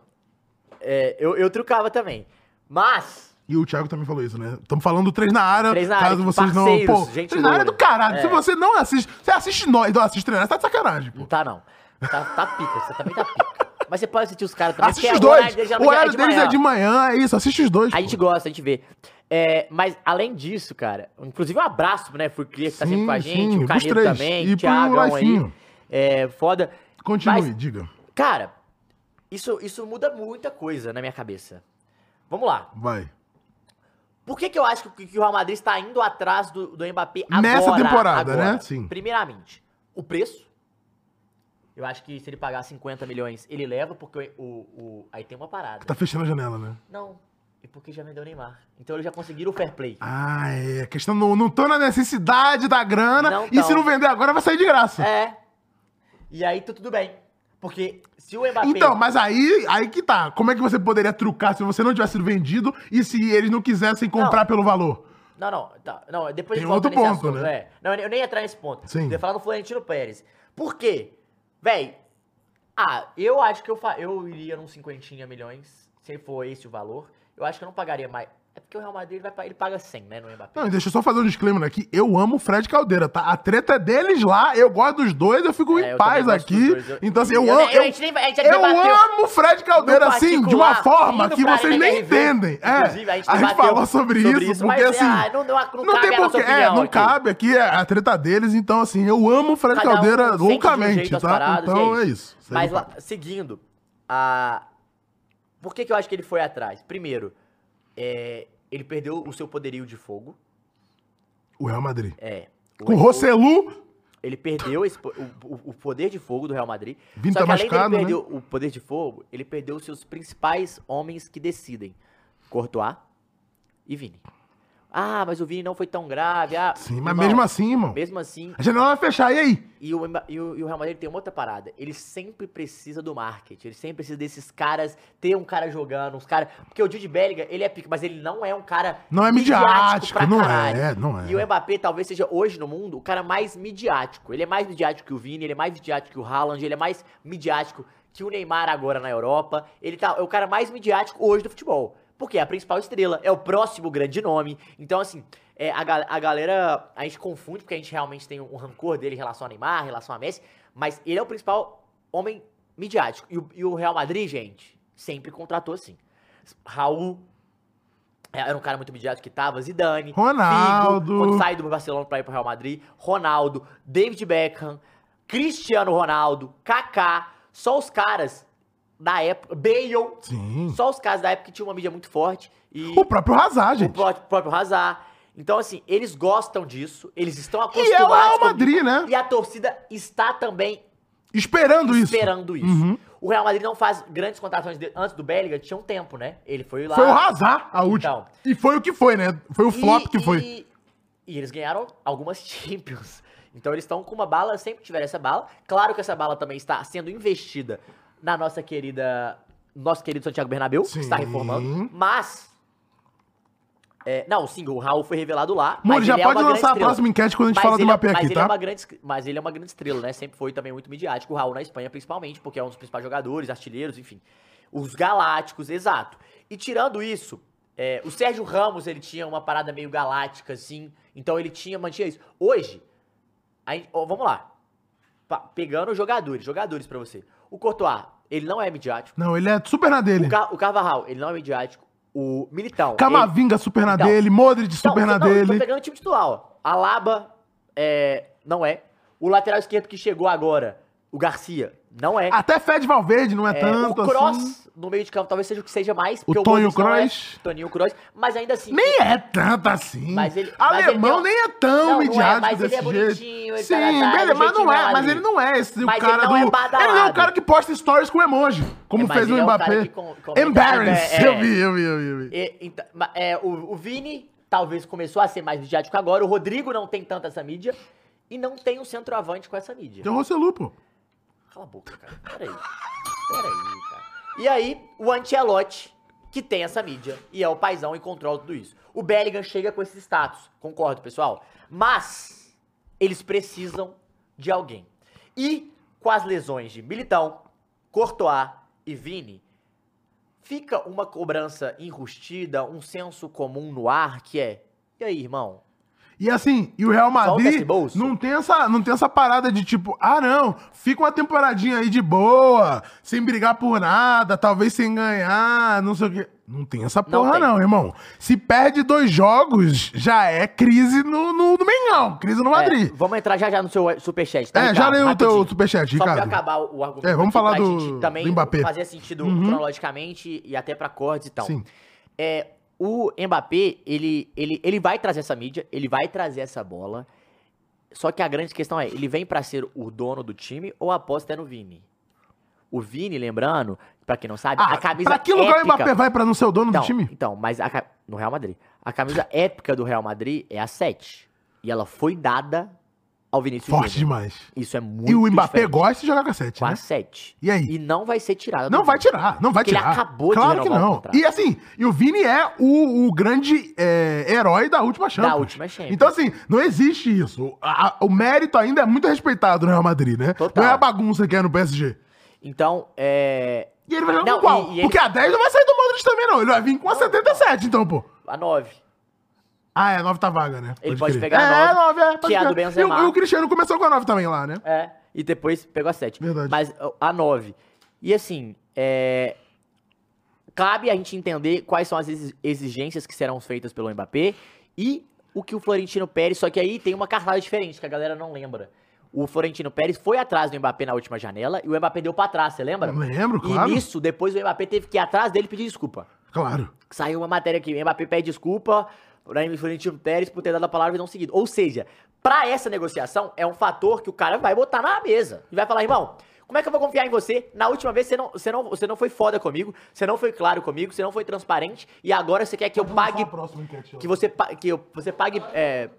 É, eu, eu trucava também. Mas. E o Thiago também falou isso, né? Estamos falando do Três na Área. Três na caso Área, vocês não. Pô, gente Três na Área é do caralho. É. Se você não assiste. Você assiste nós, não assiste na Área, tá de sacanagem, pô. Não tá, não. Tá, tá pica, você também tá pica. Mas você pode assistir os caras também. Assiste os o dois. horário deles O geralmente horário deles é de manhã, é isso. Assiste os dois. A pô. gente gosta, a gente vê. É, mas além disso, cara, inclusive um abraço, né? Fui Clear que tá sempre Sim, com a gente, sim, o Canedo também, E o pro Thiagão aí. É, foda. Continue, Mas, diga. cara, isso, isso muda muita coisa na minha cabeça. Vamos lá. Vai. Por que, que eu acho que, que o Real Madrid está indo atrás do, do Mbappé agora? Nessa temporada, agora? né? Sim. Primeiramente, o preço. Eu acho que se ele pagar 50 milhões, ele leva, porque o, o- aí tem uma parada. Tá fechando a janela, né? Não, e porque já vendeu o Neymar. Então eles já conseguiram o fair play. Ah, é. A questão não, não tô na necessidade da grana. Não e se não vender agora, vai sair de graça. É. E aí tá tudo bem. Porque se o Mbappé... Então, mas aí, aí que tá. Como é que você poderia trucar se você não tivesse sido vendido e se eles não quisessem comprar Não. pelo valor? Não, não, tá, não, depois Tem outro ponto, assunto, né? é. Não, eu nem ia entrar nesse ponto. Sim. Eu ia falar no Florentino Pérez. Por quê? Véi, ah, eu acho que eu, eu iria num cinquentinha milhões, se for esse o valor. Eu acho que eu não pagaria mais. É porque o Real Madrid vai, ele paga 100, né, no Mbappé. Não, deixa eu só fazer um disclaimer aqui. Eu amo o Fred Caldeira, tá? A treta é deles lá, eu gosto dos dois, eu fico É, em eu paz aqui. Então, assim, eu eu- amo. eu- Eu, amo o Fred Caldeira, assim, de uma forma que vocês nem NRV. entendem. É, Inclusive, a gente a gente falou sobre, sobre isso, porque assim. ah, não- não- não tem a nossa porquê, é, não aqui. cabe aqui é a treta deles, então, assim, eu amo o Fred Cada Caldeira um loucamente, tá? paradas, então é isso. Mas lá, seguindo, a... por que, que eu acho que ele foi atrás? Primeiro, é, ele perdeu o seu poderio de fogo. O Real Madrid. É. Com o Roselu, Ele perdeu esse o, o- o poder de fogo do Real Madrid. Vini Só tá que além machucado, dele né? perder o poder de fogo, ele perdeu os seus principais homens que decidem. Courtois e Vini. Ah, mas o Vini não foi tão grave. Ah, sim, mas irmão, mesmo assim, irmão. Mesmo assim, A janela vai fechar, e aí? e o, e o- e o Real Madrid tem uma outra parada. Ele sempre precisa do marketing. Ele sempre precisa desses caras, ter um cara jogando, uns caras. Porque o Jude Bellingham, ele é pico, mas ele não é um cara. Não é midiático, não é, não é. E o Mbappé talvez seja hoje no mundo o cara mais midiático. Ele é mais midiático que o Vini, ele é mais midiático que o Haaland, ele é mais midiático que o Neymar agora na Europa. Ele tá, é o cara mais midiático hoje do futebol. Porque é a principal estrela, é o próximo grande nome. Então, assim, é, a, a galera, a gente confunde, porque a gente realmente tem um rancor dele em relação a Neymar, em relação a Messi, mas ele é o principal homem midiático. E o, e o Real Madrid, gente, sempre contratou assim. Raul é, era um cara muito midiático que tava, Zidane, Ronaldo. Figo, quando sai do Barcelona pra ir pro Real Madrid, Ronaldo, David Beckham, Cristiano Ronaldo, Kaká, só os caras da época, Bale, Sim. só os caras da época que tinham uma mídia muito forte e O próprio Hazard, o gente. pró- próprio Hazard. Então, assim, eles gostam disso, eles estão E acostumados é o Real com- Madrid, né? E a torcida está também Esperando isso. esperando isso. Uhum. O Real Madrid não faz grandes contratações de- antes do Bellingham, tinha um tempo, né? Ele foi lá. Foi o Hazard, a última. Então. E foi o que foi, né? Foi o flop E- que foi. E, e eles ganharam algumas Champions. Então eles estão com uma bala, sempre tiveram essa bala. Claro que essa bala também está sendo investida na nossa querida. Nosso querido Santiago Bernabéu, que está Sim. reformando. Mas. é, não, sim, o Raul foi revelado lá. Mas já é pode grande lançar a próxima enquete quando a gente Mas fala do ele é- mas aqui, ele tá? É uma grande, mas ele é uma grande estrela, né? Sempre foi também muito midiático. O Raul na Espanha, principalmente, porque é um dos principais jogadores, artilheiros, enfim. Os galácticos, exato. E tirando isso, é, o Sérgio Ramos, ele tinha uma parada meio galáctica, assim. Então ele tinha, mantinha isso. Hoje, a ó, vamos lá. Pa- pegando jogadores, jogadores pra você. O Courtois, ele não é midiático. Não, ele é super na dele. O, Ca- o Carvajal, ele não é midiático. O Militão. ele- Camavinga super na Então, dele, Modric então, super na não, eu Tô dele. pegando o time titular, ó. Alaba é, não é. O lateral esquerdo que chegou agora, o Garcia, não é. Até Fed Valverde não é, É, tanto o Cross assim. no meio de campo talvez seja o que seja mais. O porque Tonho Modric não é. Toninho Kroos. Mas ainda assim. Nem é tanto assim. Mas ele- mas ele Alemão tem um- nem é tão Não, não é, midiático mas ele é jeito. bonitinho, ele Sim, tá- tá, beleza, do mas não é, mas ele não é esse o Mas ele cara não do... é ele não é o cara que posta stories com emoji, como É, mas fez o ele é o Mbappé. que com- comenta- Embarrass, é, é. eu vi, eu vi, eu vi, então, é, o, o Vini talvez começou a ser mais midiático agora. O Rodrigo não tem tanta essa mídia. E não tem um centroavante com essa mídia. Tem o Roselu, pô. Cala a boca, cara. Peraí. Peraí, cara. E aí, o Ancelotti, que tem essa mídia, e é o paizão e controla tudo isso. O Bellingham chega com esse status, concordo, pessoal. Mas, eles precisam de alguém. E, com as lesões de Militão, Courtois e Vini, fica uma cobrança enrustida, um senso comum no ar, que é... E aí, irmão? E assim, e o Real Madrid não tem, essa, não tem essa parada de tipo, ah não, fica uma temporadinha aí de boa, sem brigar por nada, talvez sem ganhar, não sei o quê. Não tem essa Não porra tem. não, irmão. Se perde dois jogos, já é crise no, no, no Mengão, crise no Madrid. É, vamos entrar já já no seu superchat, tá, É, já Ricardo? leio o teu superchat, Só pra Ricardo. acabar o argumento É, vamos falar do- gente também do Mbappé. fazer sentido Uhum. cronologicamente e até pra cortes e tal. Sim. É, o Mbappé, ele, ele, ele vai trazer essa mídia, ele vai trazer essa bola. Só que a grande questão é, ele vem pra ser o dono do time ou a aposta é no Vini? O Vini, lembrando, pra quem não sabe, Ah, a camisa pra que lugar o épica- Mbappé vai pra não ser o dono então, do time? Então, mas a no Real Madrid. A camisa épica do Real Madrid é a 7. E ela foi dada ao Vinícius Forte Júnior. demais. Isso é muito E o Mbappé diferente. gosta de jogar com a 7, com né? a 7. E aí? E não vai ser tirada. Não do vai Vini. tirar, não vai Porque ele tirar. acabou de claro que renovar o não. contrato. E assim, e o Vini é o, o grande é, herói da última Champions. última Champions. Então assim, não existe isso. A- a- o mérito ainda é muito respeitado no Real Madrid, né? Total. Não é a bagunça que é no PSG. Então, é. E ele vai jogar Não, com qual? e- e ele- Porque a 10 não vai sair do Modric também, não. Ele vai vir com a 77, então, pô. A 9. Ah, é, a 9 tá vaga, né? Ele pode pegar a é, nove, é, pode que é a crer. do Benzema. E, o- e o Cristiano começou com a 9 também lá, né? É, e depois pegou a 7. Verdade. Mas a 9. E assim, é... cabe a gente entender quais são as exi- exigências que serão feitas pelo Mbappé e o que o Florentino Pérez, só que aí tem uma cartada diferente que a galera não lembra. O Florentino Pérez foi atrás do Mbappé na última janela e o Mbappé deu pra trás, você lembra? Eu lembro, claro. E nisso, depois o Mbappé teve que ir atrás dele pedir desculpa. Claro. Saiu uma matéria aqui, Mbappé pede desculpa pra Florentino Pérez por ter dado a palavra e não seguido. Ou seja, pra essa negociação, é um fator que o cara vai botar na mesa. E vai falar, irmão, como é que eu vou confiar em você? Na última vez você não, você não, você não foi foda comigo, você não foi claro comigo, você não foi transparente, e agora você quer que eu pague... Que você, que eu, você pague... é,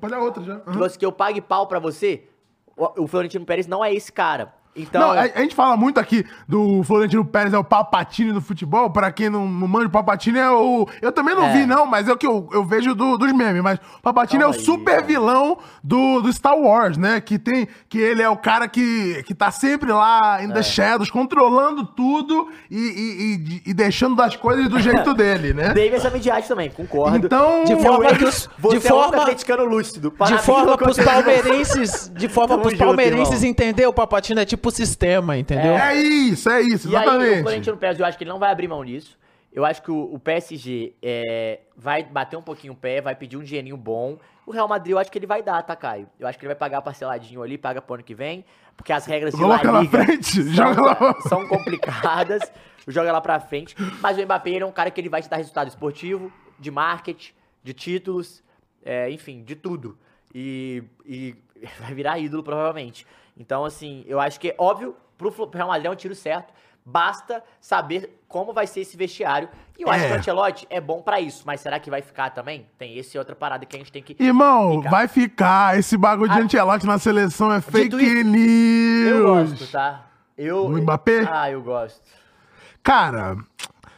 Pode dar outra já. que, Aham. você- que eu pague pau pra você? O, o Florentino Pérez não é esse cara. Então... Não, a, a gente fala muito aqui do Florentino Pérez, é o Palpatine do futebol. Pra quem não, não manja, o Palpatine é o. Eu também não É. vi, não, mas é o que eu, eu vejo do- dos memes. Mas o Palpatine Calma é o aí, super cara. vilão do, do Star Wars, né? Que tem. Que ele é o cara que, que tá sempre lá in É. the shadows, controlando tudo e, e, e- e deixando das coisas do jeito dele, né? Teve essa midiate também, concordo. Então. De forma Eu- que os- você de é forma- atleticano lúcido. De forma pros palmeirenses, de forma Tamo pros palmeirenses entender, o Papatino é tipo sistema, entendeu? É isso, é isso, E aí, o exatamente. Florentino Pérez, eu acho que ele não vai abrir mão disso. Eu acho que o, o PSG é, vai bater um pouquinho o pé, vai pedir um dinheirinho bom. O Real Madrid, eu acho que ele vai dar, tá, Caio? Eu acho que ele vai pagar parceladinho ali, paga pro ano que vem, porque as regras de Coloca La Liga frente, são, joga lá. são complicadas. joga lá pra frente. Mas o Mbappé ele é um cara que ele vai te dar resultado esportivo, de marketing, de títulos, é, enfim, de tudo. E, e vai virar ídolo, provavelmente. Então, assim, eu acho que é óbvio, pro Real Madrid é um tiro certo. Basta saber como vai ser esse vestiário. E eu acho É. que o Ancelotti é bom pra isso. Mas será que vai ficar também? Tem esse outra parada que a gente tem que. Irmão, Fica. vai ficar. Esse bagulho de Ah, Antelote na seleção é fake news. Eu gosto, tá? Eu, Do Mbappé? Ah, eu gosto. Cara,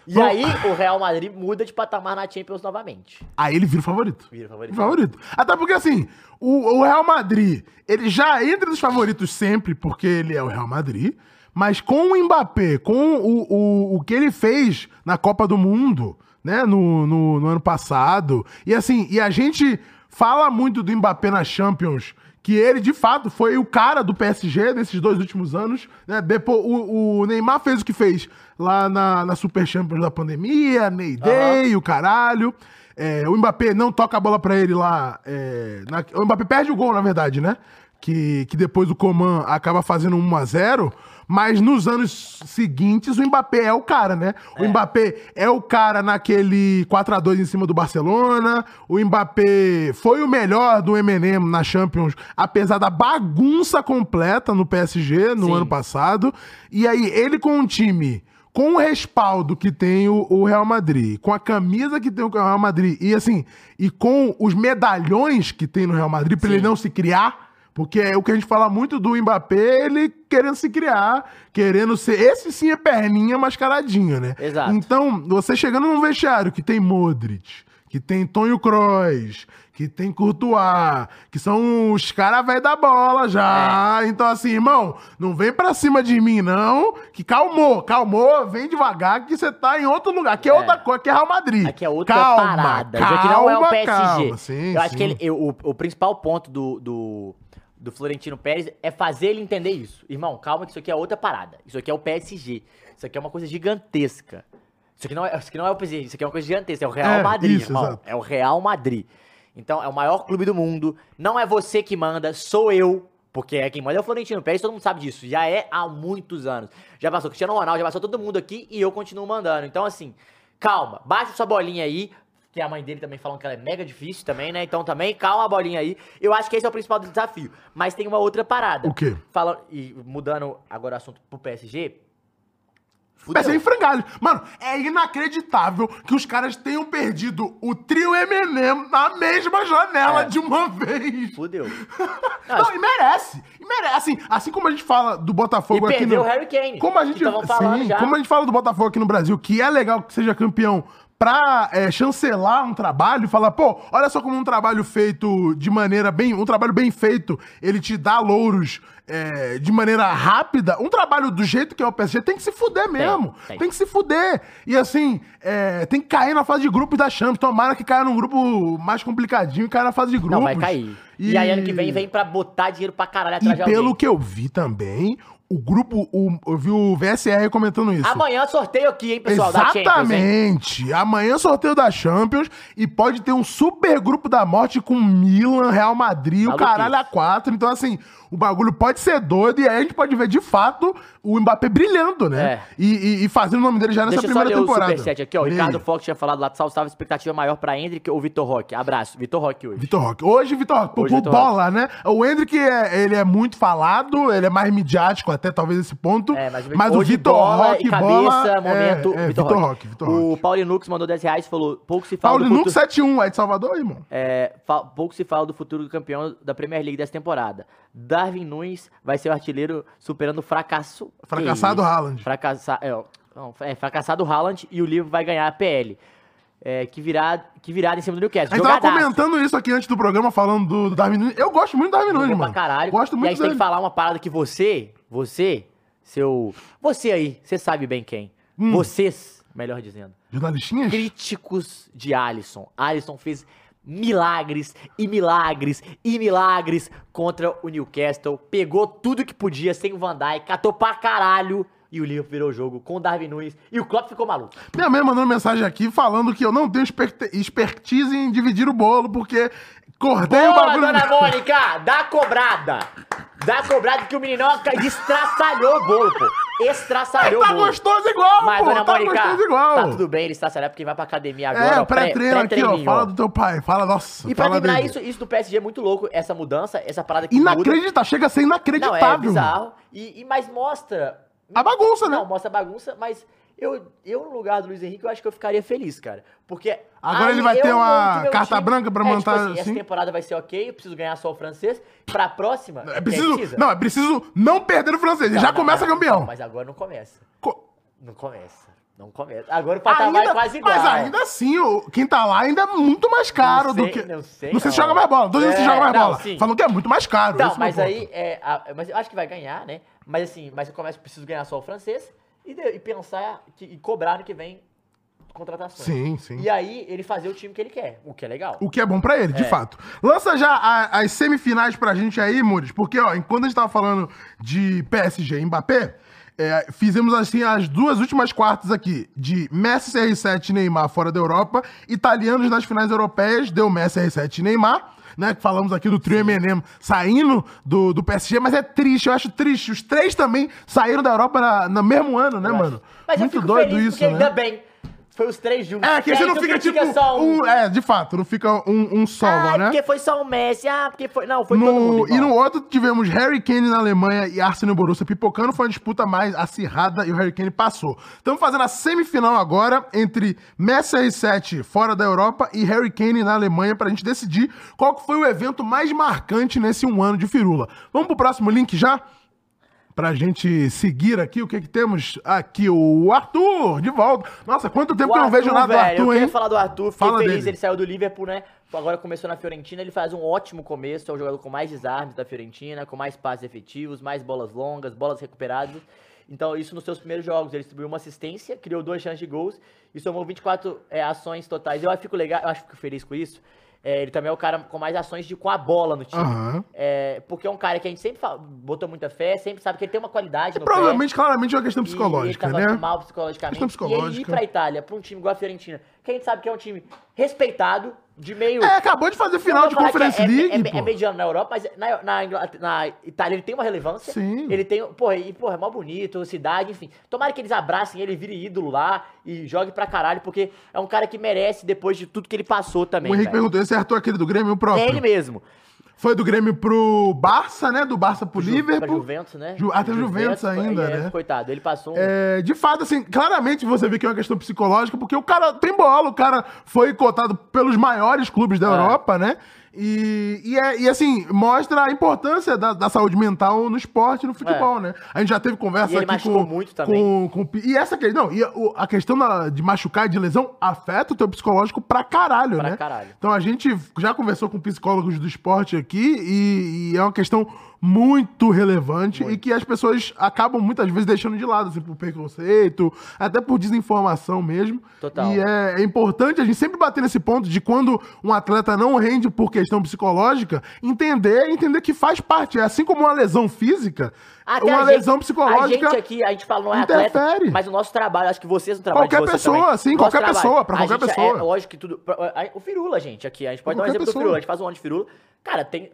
E Bom- aí, o Real Madrid muda de patamar na Champions novamente. aí ele vira o favorito. Vira favorito. Favorito. Até porque, assim, o, o Real Madrid, ele já entra nos favoritos sempre, porque ele é o Real Madrid. Mas com o Mbappé, com o, o, o que ele fez na Copa do Mundo, né, no, no, no ano passado. E assim, e a gente fala muito do Mbappé na Champions, que ele, de fato, foi o cara do PSG nesses dois últimos anos. Né? Depois, o, o Neymar fez o que fez lá na, na Super Champions da pandemia, Ney Day, o caralho. É, o Mbappé não toca a bola pra ele lá. é, na- o Mbappé perde o gol, na verdade, né? Que, que depois o Coman acaba fazendo 1 a 0 Mas nos anos seguintes, o Mbappé é o cara, né? O Mbappé é o cara naquele 4 a 2 em cima do Barcelona. O Mbappé foi o melhor do Eminem na Champions, apesar da bagunça completa no PSG no Sim. ano passado. E aí, ele com um time com o respaldo que tem o, o Real Madrid, com a camisa que tem o Real Madrid, e assim, e com os medalhões que tem no Real Madrid, pra ele não se criar, porque é o que a gente fala muito do Mbappé, ele querendo se criar, querendo ser. Esse sim é perninha mascaradinha, né? Exato. Então, você chegando num vestiário que tem Modric, que tem Tonho Kroos, que tem Courtois, que são os caras velho da bola já. É. Então, assim, irmão, não vem pra cima de mim, não. Que calmou, calmou, vem devagar que você tá em outro lugar. Aqui é, outra coisa, aqui é Real Madrid. Aqui é outra calma, parada. Calma, aqui não é o PSG. Calma. Sim, eu acho sim. que ele, eu- o, o principal ponto do, do, do Florentino Pérez é fazer ele entender isso. Irmão, calma que isso aqui é outra parada. Isso aqui é o PSG. Isso aqui é uma coisa gigantesca. Isso aqui não é, isso aqui não é o PSG, isso aqui é uma coisa gigantesca. É o Real É, Madrid, isso, irmão. exato. É o Real Madrid. Então, é o maior clube do mundo. Não é você que manda, sou eu. Porque é quem manda é o Florentino Pérez, todo mundo sabe disso. Já é há muitos anos. Já passou Cristiano Ronaldo, já passou todo mundo aqui e eu continuo mandando. Então, assim, calma, baixa sua bolinha aí. Que a mãe dele também falando que ela é mega difícil também, né? Então também, calma a bolinha aí. Eu acho que esse é o principal desafio. Mas tem uma outra parada. O quê? Falando, e mudando agora o assunto pro PSG. Vai ser fudeu. infrangável. Mano, é inacreditável que os caras tenham perdido o trio Eminem na mesma janela É. de uma vez. Fudeu. Não, e merece. E merece. Assim, assim como a gente fala do Botafogo E aqui perdeu no... o Harry Kane, Como a gente, sim, como a gente fala do Botafogo aqui no Brasil, que é legal que seja campeão pra é, chancelar um trabalho e falar, pô, olha só como um trabalho feito de maneira bem. Um trabalho bem feito, ele te dá louros é, de maneira rápida. Um trabalho do jeito que é o PSG tem que se fuder mesmo. Tem, tem. que se fuder. E assim, é, tem que cair na fase de grupos da Champions. Tomara que caia num grupo mais complicadinho e caia na fase de grupos. Não, vai cair. E... aí ano que vem vem pra botar dinheiro pra caralho atrás E de pelo alguém. que eu vi também, o grupo, o, eu vi o VSR comentando isso. Amanhã sorteio aqui, hein, pessoal, da Champions? Exatamente. Amanhã sorteio da Champions e pode ter um super grupo da morte com Milan, Real Madrid, o caralho a quatro. Então, assim, o bagulho pode ser doido e aí a gente pode ver de fato o Mbappé brilhando, né? É. E, e- e fazendo o nome dele já nessa Deixa eu só primeira ler o temporada. superchat aqui, ó. O. Ricardo Fox tinha falado lá de saltava expectativa maior pra Hendrick ou Vitor Roque. Abraço. Vitor Roque hoje. Vitor Roque. Hoje, Vitor Roque, Hoje, Vitor bola, né? O Hendrick, é, ele é muito falado, ele é mais midiático até talvez esse ponto. É, mas, mas o Vitor bola Roque, e cabeça, bola, momento, é, é, Vitor Vitor Roque. O Roque. Paulo Nux mandou 10 reais e falou, pouco se fala Paulo do Nuke futuro... 71, aí de Salvador, irmão. É, pouco se fala do futuro campeão da Premier League dessa temporada. Darwin Nunes vai ser o artilheiro superando o fracasso... Fracassado? Haaland. Fracassa, é, não, é, fracassado Haaland e o Liverpool vai ganhar a PL. É, que, virada, que virada em cima do Newcastle. A gente tava comentando isso aqui antes do programa, falando do, do Darwin Nunes. Eu gosto muito do Darwin Nunes, mano. Gosto e a muito gente tem que falar uma parada que você, você, seu. Você aí, você sabe bem quem. Hum. Vocês, melhor dizendo. Jornalistinhas? Críticos de Alisson. Alisson fez milagres e milagres e milagres contra o Newcastle. Pegou tudo que podia sem o Van Dijk, catou pra caralho. E o Liverpool virou o jogo com o Darwin Nunes. E o Klopp ficou maluco. Minha mãe mandou mensagem aqui falando que eu não tenho expertise em dividir o bolo, porque cortei o Boa, bagulho. dona Mônica! Dá cobrada! Dá cobrada que o meninão destraçalhou o bolo, pô. Estraçalhou Tá o bolo. gostoso igual, Mas, pô. dona Tá Mônica, gostoso igual. tá tudo bem ele estraçalhar porque vai pra academia agora. É, ó, o pré-treino aqui, ó. Fala do teu pai. Fala, nossa. E pra dele. isso, isso do PSG é muito louco, essa mudança, essa parada que muda. Inacreditável. Chega a ser Não, inacreditável. é mano. bizarro. E, e mas mostra. A bagunça, né? Não, mostra a bagunça, mas eu, eu, no lugar do Luiz Henrique, eu acho que eu ficaria feliz, cara. Porque. Agora aí ele vai ter uma carta branca pra é, tipo montar, assim, Essa assim? temporada vai ser ok, eu preciso ganhar só o francês. Pra próxima. É preciso, não, é preciso não perder o francês. Ele já não, começa não, campeão. não, mas agora não começa. Co- Não começa. Não começa. Agora o patamar é quase igual. Mas ainda assim, o, quem tá lá ainda é muito mais caro Não do sei, que. não sei, Não sei se não. joga mais bola. Tô dizendo se É, joga mais não, bola. sim. Falando que é muito mais caro. Não, é mas aí, é, a- mas eu acho que vai ganhar, né? Mas assim, mas eu começo, preciso ganhar só o francês e, de- e pensar que, e cobrar no que vem contratações. Sim, sim. E aí ele fazer o time que ele quer, o que é legal. O que é bom pra ele, de É. fato. Lança já a- as semifinais pra gente aí, Muris, porque, ó, enquanto a gente tava falando de PSG e Mbappé, é, fizemos assim as duas últimas quartas aqui, de Messi, CR7 e Neymar fora da Europa, italianos nas finais europeias, deu Messi, CR7 e Neymar, né, que falamos aqui do trio Eminem saindo do, do PSG, mas é triste, eu acho triste, os três também saíram da Europa na- no mesmo ano, né, eu mano? Mas Muito doido isso, porque né? ainda bem. Foi os três juntos. É, que E você aí não tu fica tipo critica só um... É, de fato, não fica um, um solo, ah, né? porque foi só o Messi. Ah, porque foi. Não, foi todo No- mundo. e no outro tivemos Harry Kane na Alemanha e Arsenal e Borussia pipocando. Foi uma disputa mais acirrada e o Harry Kane passou. Estamos fazendo a semifinal agora entre Messi R7 fora da Europa e Harry Kane na Alemanha pra gente decidir qual que foi o evento mais marcante nesse um ano de firula. Vamos pro próximo link já? Pra gente seguir aqui, o que que temos aqui? O Arthur, de volta. Nossa, quanto tempo O que eu não vejo Arthur, nada do velho, Arthur, Eu hein? queria falar do Arthur, fiquei Fala feliz, dele. ele saiu do Liverpool, né? Agora começou na Fiorentina, ele faz um ótimo começo, é o jogador com mais desarmes da Fiorentina, com mais passes efetivos, mais bolas longas, bolas recuperadas. Então, isso nos seus primeiros jogos, ele distribuiu uma assistência, criou duas chances de gols e somou 24 é, ações totais. Eu fico legal, eu acho que fico feliz com isso. É, ele também é o cara com mais ações de, com a bola no time. Aham. É, porque é um cara que a gente sempre fala- botou muita fé, sempre sabe que ele tem uma qualidade pé. Provavelmente, claramente, é uma questão E psicológica, ele tava né? mal psicologicamente. Questão E ele ir psicológica. pra Itália, pra um time igual a Fiorentina, que a gente sabe que é um time respeitado, de meio... É, acabou de fazer final de Conference é, League, é, é, é mediano na Europa, mas na, na, na Itália ele tem uma relevância. Sim. Ele tem, porra, e, porra, é mó bonito, cidade, enfim. Tomara que eles abracem ele, vire ídolo lá e jogue pra caralho, porque é um cara que merece depois de tudo que ele passou também, O Henrique perguntou, esse é aquele do Grêmio o próprio? É ele mesmo. Foi do Grêmio pro Barça, né? Do Barça pro Pra Liverpool. Juventus, né? Ju- até Juventus ainda, é, né? Coitado, ele passou um... É, de fato, assim, claramente você vê que é uma questão psicológica, porque o cara tem bola, o cara foi cotado pelos maiores clubes da É. Europa, né? E, e, é- e, assim, mostra a importância da, da saúde mental no esporte e no futebol, né? A gente já teve conversa É. E ele aqui machucou com, muito também. com, com- E essa que não, e a questão da- de machucar e de lesão afeta o teu psicológico pra caralho, Pra né? caralho. Então a gente já conversou com psicólogos do esporte aqui e, e é uma questão muito relevante e que as pessoas acabam muitas vezes deixando de lado, assim, por preconceito, até por desinformação mesmo. Total. E é, é importante a gente sempre bater nesse ponto de quando um atleta não rende por questão psicológica, entender, entender que faz parte. É assim como uma lesão física, Até uma a gente- lesão psicológica. A gente aqui, a gente fala não é atleta, interfere. mas o nosso trabalho, acho que vocês não trabalham Qualquer pessoa, também. sim, qualquer trabalho, pessoa, pra qualquer é- pessoa. É, lógico que tudo... pra- a- O Firula, gente, aqui. A gente pode dar um exemplo pessoa. do Firula. A gente faz um ano de Firula. Cara, tem...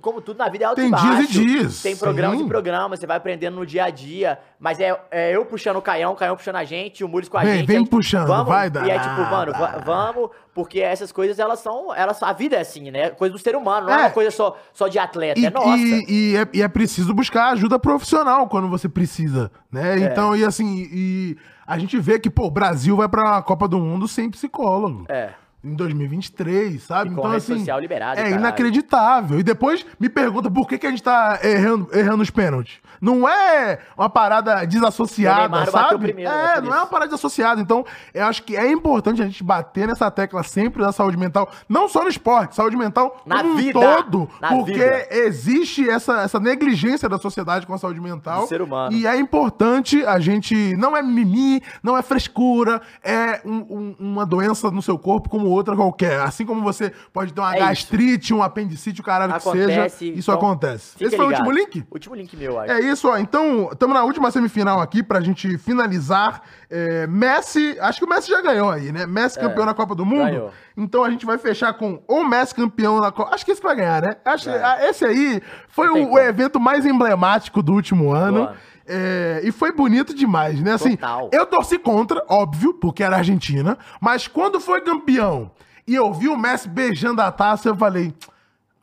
Como tudo na vida é alto Tem e baixo. dias e dias, Tem programas sim. e programas, você vai aprendendo no dia a dia. Mas é, é eu puxando o Caião, o Caião puxando a gente, o Muris com a Vem, gente. vem a gente- puxando, vamos, vai dar. E é tipo, mano, va- vamos... Porque essas coisas, elas são... Elas, a vida é assim, né? Coisa do ser humano, não é, É. uma coisa só, só de atleta. E, é nossa. e- e é, e é preciso buscar ajuda profissional quando você precisa, É. né? Então, e assim, e a gente vê que, pô, o Brasil vai pra Copa do Mundo sem psicólogo. É. Em 2023, sabe? E com rede social liberada, É inacreditável. E depois me pergunta por que, que a gente tá errando, errando os pênaltis. Não é uma parada desassociada, sabe? primeiro, é, por não isso. é uma parada desassociada. Então, eu acho que é importante a gente bater nessa tecla sempre da saúde mental. Não só no esporte, saúde mental Na como um vida. todo. Na porque vida. existe essa, essa negligência da sociedade com a saúde mental. Do ser humano. E é importante a gente. Não é mimimi, não é frescura, é um- um- uma doença no seu corpo como outra qualquer. Assim como você pode ter uma É isso. gastrite, um apendicite, o caralho que seja. Acontece, Isso então, acontece. Esse foi o último link? Último link meu, acho. É isso, ó. Então, estamos na última semifinal aqui pra gente finalizar. É, Messi, acho que o Messi já ganhou aí, né? Messi campeão na Copa do Mundo. É, ganhou. Então a gente vai fechar com o Messi campeão na Copa. Acho que esse vai ganhar, né? Acho, Vai. ah, esse aí foi o, o evento mais emblemático do último ano. ano. É, e foi bonito demais, né? Assim, Total. eu torci contra, óbvio, porque era Argentina. Mas quando foi campeão e eu vi o Messi beijando a taça, eu falei.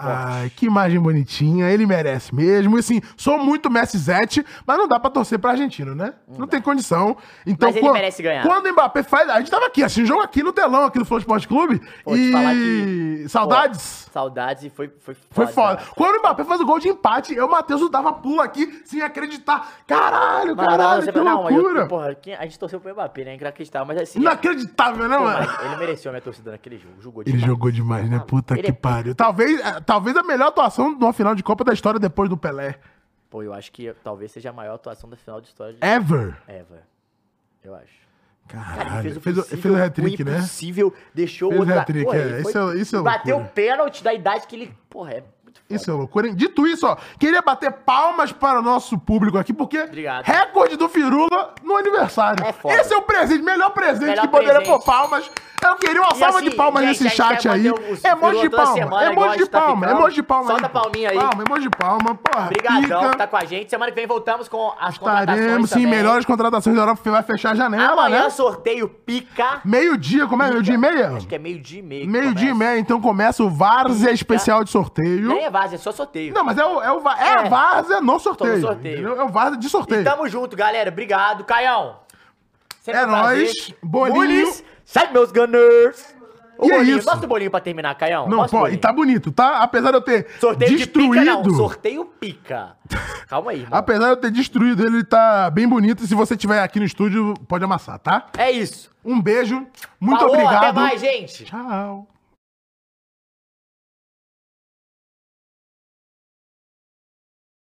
Ai, que imagem bonitinha, ele merece mesmo. E assim, sou muito Messi Zete, mas não dá pra torcer pra Argentina, né? Não, tem condição. Então, Mas ele quan- merece ganhar. Quando o Mbappé faz. A gente tava aqui, assim, jogo aqui no telão, aqui do Flow Esporte Clube. Pô, e. que- Saudades? Pô, saudades e foi, foi foda. Foi foda. cara. Quando o Mbappé faz o gol de empate, eu, Matheus, dava pulo aqui sem acreditar. Caralho, Mano, caralho, você- que não, mas eu- loucura. porra, a gente torceu pro Mbappé, né? Inacreditável, mas assim. Inacreditável, né, mano? ele mereceu a minha torcida naquele jogo. Jogou Ele demais. jogou demais, né? Puta Ele que é- pariu. Talvez, eh, talvez a melhor atuação de uma final de Copa da história depois do Pelé. Pô, eu acho que talvez seja a maior atuação da final de história de Ever. Ever. Eu acho. Cara, Caralho. fez o Fez o, possível, fez o hat-trick, né? impossível, deixou Fez o o outro... hat-trick, Pô, é. Isso é- isso é Bateu o pênalti da idade que ele... Porra, é. Isso é loucura? Dito isso, ó, queria bater palmas para o nosso público aqui, porque Obrigado. recorde do Firula no aniversário. É foda. Esse é o presente, melhor presente Melhor que poderia presente. pôr palmas. Eu queria uma E salva assim, de palmas gente, nesse gente chat quer aí. manter os Emoji de Firula toda palma, semana, igual a emoji de gente tá palma, ficando. emoji de palma. Solta a palminha aí. Palma, emoji de palma, porra. Obrigadão pica. por tá com a gente. Semana que vem voltamos com as contratações Estaremos, sim, também. melhores contratações da Europa, vai fechar a janela, Amanhã né? sorteio pica. Meio-dia, como é? Meio-dia e meia? Acho que é meio-dia e meia. que Meio-dia e começa. meia, então começa o Várzea especial de sorteio. Nem é é só sorteio. Não, mas é, o, é, o, é, a É. várzea no sorteio. No sorteio. É o várzea de sorteio. E tamo junto, galera. Obrigado. Caião. Sempre É um nóis. Bolinho. Sai, meus gunners. O E é bolinho. isso. Mostra o bolinho pra terminar, Caião. Não, pô, e tá bonito, tá? Apesar de eu ter Sorteio destruído. de pica, não. Sorteio pica. Calma aí, irmão. Apesar de eu ter destruído ele, tá bem bonito. E se você tiver aqui no estúdio, pode amassar, tá? É isso. Um beijo, muito Falou, obrigado. Até mais, gente. Tchau.